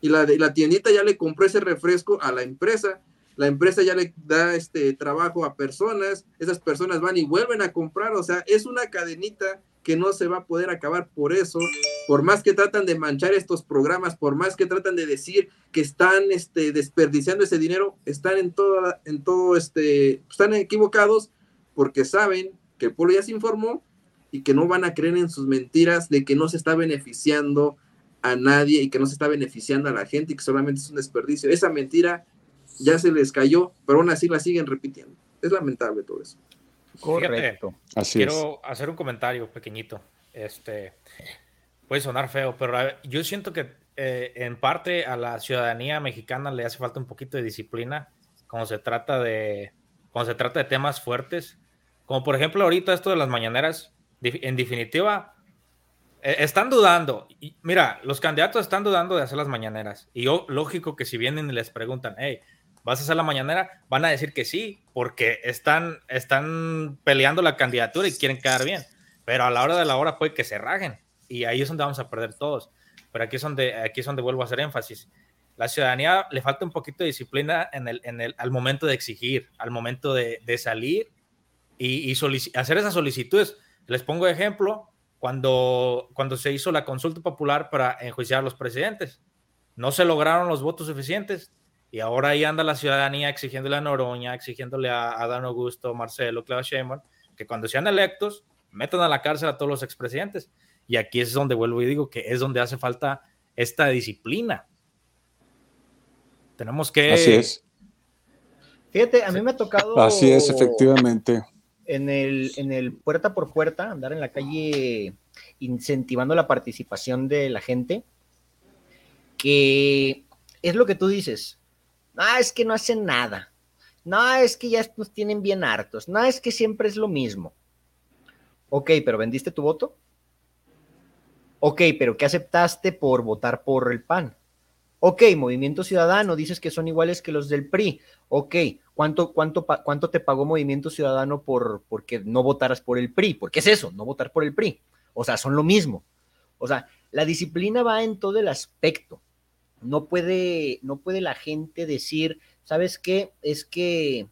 y la de la tiendita ya le compró ese refresco a la empresa. La empresa ya le da este trabajo a personas, esas personas van y vuelven a comprar, o sea, es una cadenita que no se va a poder acabar por eso, por más que tratan de manchar estos programas, por más que tratan de decir que están este, desperdiciando ese dinero, están en todo, en todo este, están equivocados porque saben que el pueblo ya se informó y que no van a creer en sus mentiras de que no se está beneficiando a nadie y que no se está beneficiando a la gente y que solamente es un desperdicio. Esa mentira ya se les cayó, pero aún así la siguen repitiendo. Es lamentable todo eso. Correcto. quiero hacer un comentario pequeñito. Este puede sonar feo, pero yo siento que eh, en parte a la ciudadanía mexicana le hace falta un poquito de disciplina cuando se trata de cuando se trata de temas fuertes, como por ejemplo ahorita esto de las mañaneras. En definitiva, e, están dudando. Mira, los candidatos están dudando de hacer las mañaneras. Y yo, lógico que si vienen y les preguntan, hey, ¿vas a hacer la mañanera? Van a decir que sí, porque están, están peleando la candidatura y quieren quedar bien. Pero a la hora de la hora puede que se rajen. Y ahí es donde vamos a perder todos. Pero aquí es donde, aquí es donde vuelvo a hacer énfasis. La ciudadanía le falta un poquito de disciplina en el, en el, al momento de exigir, al momento de, de salir y, y hacer esas solicitudes. Les pongo ejemplo, cuando, cuando se hizo la consulta popular para enjuiciar a los presidentes. No se lograron los votos suficientes y ahora ahí anda la ciudadanía exigiéndole a Noroña, exigiéndole a, a Dan Augusto, Marcelo, Claudio Sheinbaum, que cuando sean electos metan a la cárcel a todos los expresidentes. Y aquí es donde vuelvo y digo que es donde hace falta esta disciplina. Tenemos que... Así es. Fíjate, a mí me ha tocado... Así es, efectivamente. En el, en el puerta por puerta, andar en la calle incentivando la participación de la gente, que es lo que tú dices, no, es que no hacen nada. No, es que ya nos tienen bien hartos. No, es que siempre es lo mismo. Ok, pero ¿vendiste tu voto? Ok, pero ¿qué aceptaste por votar por el PAN? Ok, Movimiento Ciudadano, dices que son iguales que los del PRI. Ok, ¿cuánto, cuánto, cuánto te pagó Movimiento Ciudadano por porque no votaras por el PRI? ¿Por qué es eso? No votar por el PRI. O sea, son lo mismo. O sea, la disciplina va en todo el aspecto. No puede, no puede la gente decir, ¿sabes qué? Es que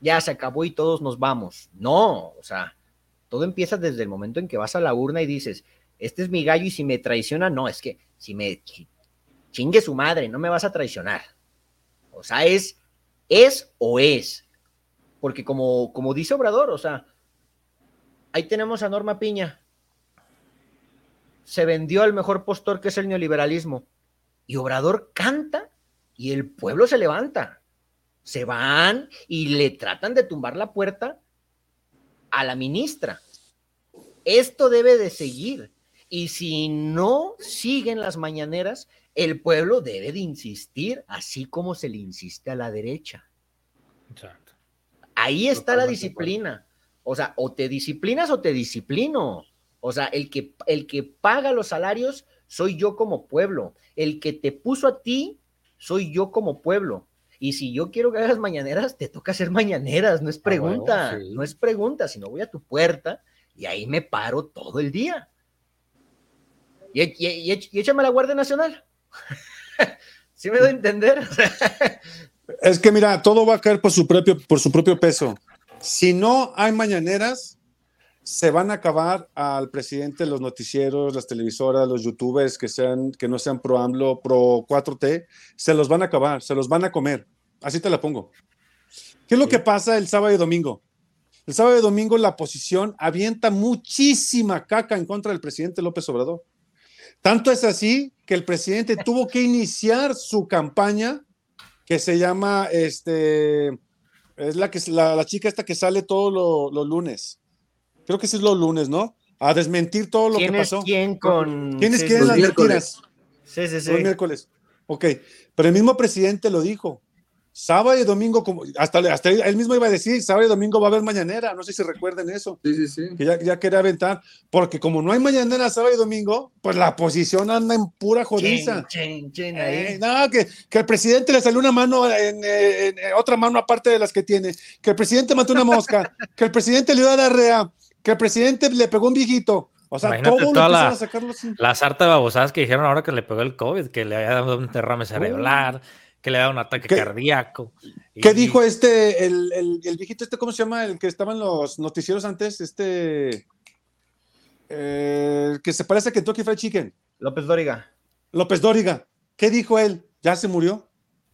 ya se acabó y todos nos vamos. No, o sea, todo empieza desde el momento en que vas a la urna y dices, este es mi gallo y si me traiciona, no, es que si me chingue su madre, no me vas a traicionar. O sea, es, es o es. Porque como, como dice Obrador, o sea, ahí tenemos a Norma Piña. Se vendió al mejor postor que es el neoliberalismo y Obrador canta y el pueblo se levanta. Se van y le tratan de tumbar la puerta a la ministra. Esto debe de seguir. Y si no siguen las mañaneras, el pueblo debe de insistir, así como se le insiste a la derecha. Exacto. Ahí está la disciplina. O sea, o te disciplinas o te disciplino. O sea, el que, el que paga los salarios soy yo como pueblo. El que te puso a ti soy yo como pueblo. Y si yo quiero que hagas mañaneras, te toca hacer mañaneras, no es ah, pregunta, no es pregunta, sino voy a tu puerta y ahí me paro todo el día. Y, y, échame la Guardia Nacional. ¿Sí me doy a entender? es que mira, todo va a caer por su propio, por su propio peso. Si no hay mañaneras, se van a acabar al presidente los noticieros, las televisoras, los youtubers que, sean, que no sean pro AMLO, pro 4T, se los van a acabar, se los van a comer. Así te la pongo. ¿Qué es lo que pasa el sábado y domingo? El sábado y domingo la oposición avienta muchísima caca en contra del presidente López Obrador. Tanto es así que el presidente tuvo que iniciar su campaña que se llama, este, es la, que, la, la chica esta que sale todos los lunes creo que sí es los lunes, ¿no? A desmentir todo lo que pasó. ¿Quién con.? ¿Quién es quién las mentiras? Sí, sí, sí. Los miércoles. Ok, pero el mismo presidente lo dijo. Sábado y domingo, como, hasta, hasta él mismo iba a decir, sábado y domingo va a haber mañanera, no sé si recuerden eso. Sí, sí, sí. Que ya, ya quería aventar, porque como no hay mañanera sábado y domingo, pues la posición anda en pura jodiza. Eh, no, que, que, el presidente le salió una mano en, otra mano aparte de las que tiene, que el presidente mató una mosca, que el presidente le dio a rea que el presidente le pegó un viejito. O sea, todo lo la, a sacarlo La sarta de babosadas que dijeron ahora que le pegó el COVID, que le había dado un derrame cerebral, que le había dado un ataque cardíaco. ¿Qué dijo este, el, el, viejito este, cómo se llama? El que estaba en los noticieros antes, este, eh, que se parece a Kentucky Fried Chicken. López Dóriga. López Dóriga. ¿Qué dijo él? ¿Ya se murió?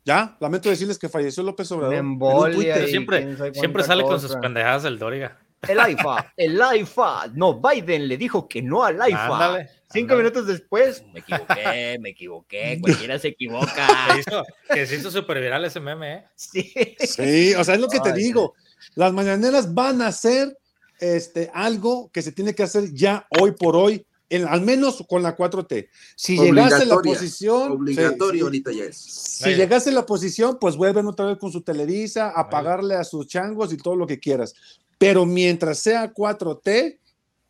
Ya, lamento decirles que falleció López Obrador. siempre, siempre sale con sus pendejadas el Dóriga. El IFA, el IFA. No, Biden le dijo que no al IFA. Cinco minutos después, me equivoqué, me equivoqué, cualquiera se equivoca. que se hizo súper viral ese meme, ¿eh? Sí. Sí, o sea, es lo que te digo. Las mañaneras van a ser este, algo que se tiene que hacer ya hoy por hoy, en, al menos con la 4T. Si llegase la posición. Obligatorio ahorita ya es. Si llegase a la posición, pues vuelven otra vez con su Televisa a pagarle a sus changos y todo lo que quieras. Pero mientras sea 4T,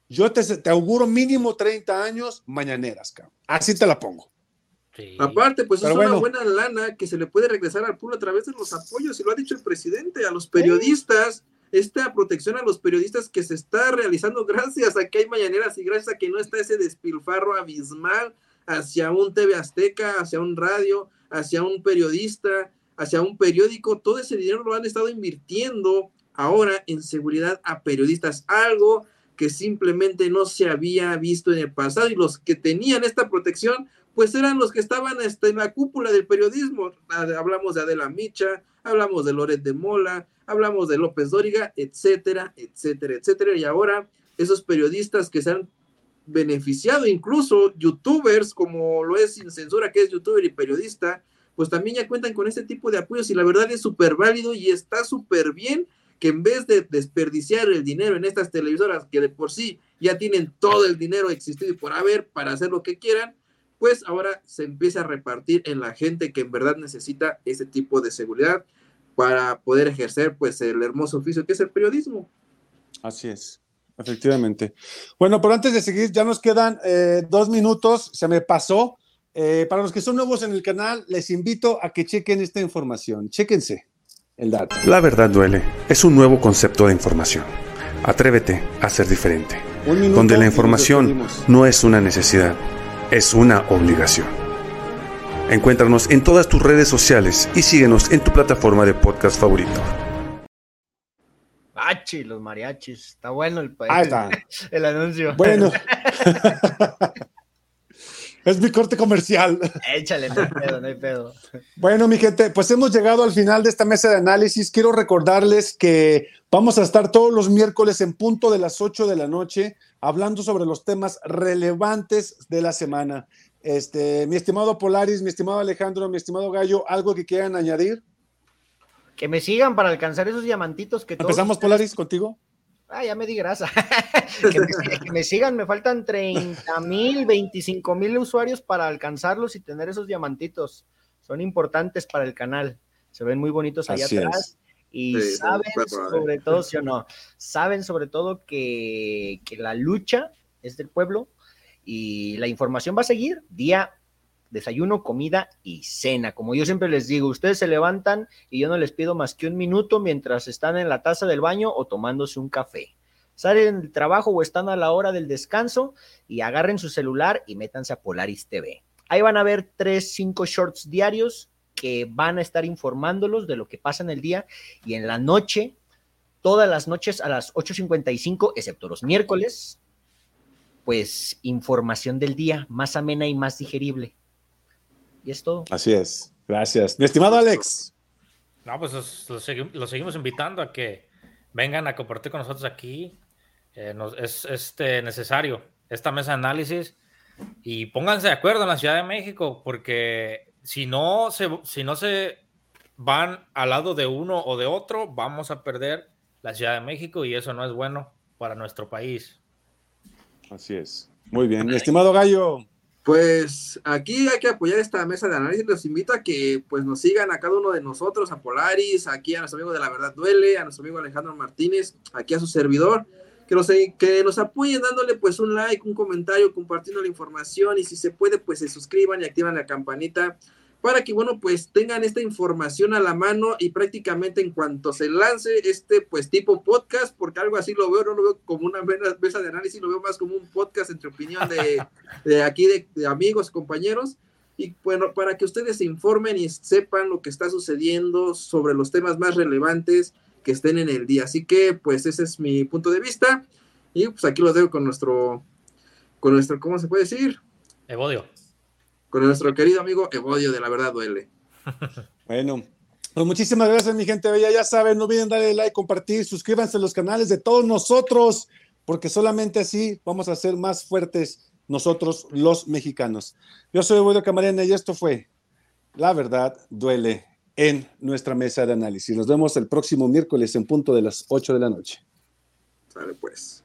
yo te, te auguro mínimo 30 años mañaneras, cabrón. Así te la pongo. Aparte, pues es una buena lana que se le puede regresar al pueblo a través de los apoyos, y lo ha dicho el presidente, a los periodistas, esta protección a los periodistas que se está realizando gracias a que hay mañaneras y gracias a que no está ese despilfarro abismal hacia un TV Azteca, hacia un radio, hacia un periodista, hacia un periódico, todo ese dinero lo han estado invirtiendo ahora en seguridad a periodistas, algo que simplemente no se había visto en el pasado y los que tenían esta protección pues eran los que estaban este, en la cúpula del periodismo. Hablamos de Adela Micha, hablamos de Loret de Mola, hablamos de López Dóriga, etcétera, etcétera, etcétera. Y ahora esos periodistas que se han beneficiado, incluso youtubers como lo es Sin Censura, que es youtuber y periodista, pues también ya cuentan con este tipo de apoyos y la verdad es súper válido y está súper bien que en vez de desperdiciar el dinero en estas televisoras que de por sí ya tienen todo el dinero existido y por haber para hacer lo que quieran, pues ahora se empieza a repartir en la gente que en verdad necesita ese tipo de seguridad para poder ejercer pues el hermoso oficio que es el periodismo. Así es, efectivamente. Bueno, pero antes de seguir, ya nos quedan eh, dos minutos, se me pasó. Eh, para los que son nuevos en el canal, les invito a que chequen esta información. Chéquense. La verdad duele es un nuevo concepto de información. Atrévete a ser diferente. donde la información no es una necesidad, es una obligación. Encuéntranos en todas tus redes sociales y síguenos en tu plataforma de podcast favorito. Pachi, los mariachis. Está bueno el, Ahí está. el anuncio. Bueno. Es mi corte comercial. Échale, no hay pedo, no hay pedo. Bueno, mi gente, pues hemos llegado al final de esta mesa de análisis. Quiero recordarles que vamos a estar todos los miércoles en punto de las 8 de la noche hablando sobre los temas relevantes de la semana. Este, mi estimado Polaris, mi estimado Alejandro, mi estimado Gallo, ¿algo que quieran añadir? Que me sigan para alcanzar esos diamantitos que ¿Empezamos, Polaris, contigo? Ah, ya me di grasa. que, me, sigan, me faltan 30 mil, 25 mil usuarios para alcanzarlos y tener esos diamantitos. Son importantes para el canal. Se ven muy bonitos allá atrás. Y saben sobre todo, sí o no, saben sobre todo que, que la lucha es del pueblo y la información va a seguir día desayuno, comida y cena. Como yo siempre les digo, ustedes se levantan y yo no les pido más que un minuto mientras están en la taza del baño o tomándose un café. Salen del trabajo o están a la hora del descanso y agarren su celular y métanse a Polaris TV. Ahí van a ver tres, cinco shorts diarios que van a estar informándolos de lo que pasa en el día y en la noche, todas las noches a las 8.55, excepto los miércoles, pues información del día más amena y más digerible. Y es todo. Así es. Gracias. Mi estimado Alex. No, pues los, seguimos invitando a que vengan a compartir con nosotros aquí. Eh, es este, necesario esta mesa de análisis y pónganse de acuerdo en la Ciudad de México, porque si no se, si no se van al lado de uno o de otro, vamos a perder la Ciudad de México y eso no es bueno para nuestro país. Así es. Muy bien. Mi estimado Gallo. Pues aquí hay que apoyar esta mesa de análisis. Los invito a que pues nos sigan a cada uno de nosotros, a Polaris, aquí a nuestro amigo de La Verdad Duele, a nuestro amigo Alejandro Martínez, aquí a su servidor, que nos, que nos apoyen dándole pues un like, un comentario, compartiendo la información. Y si se puede pues se suscriban y activan la campanita para que, bueno, pues tengan esta información a la mano y prácticamente en cuanto se lance este, pues tipo podcast, porque algo así lo veo, no lo veo como una mesa de análisis, lo veo más como un podcast entre opinión de, de aquí, de, de, amigos, compañeros, y bueno, para que ustedes se informen y sepan lo que está sucediendo sobre los temas más relevantes que estén en el día. Así que, pues ese es mi punto de vista, y pues aquí lo dejo con nuestro, con nuestro, ¿cómo se puede decir? Evodio con nuestro querido amigo Evodio de La Verdad Duele. bueno, pues muchísimas gracias, mi gente bella. Ya saben, no olviden darle like, compartir, suscríbanse a los canales de todos nosotros, porque solamente así vamos a ser más fuertes nosotros, los mexicanos. Yo soy Evodio Camarena y esto fue La Verdad Duele en nuestra mesa de análisis. Nos vemos el próximo miércoles en punto de las 8 de la noche. Sale pues.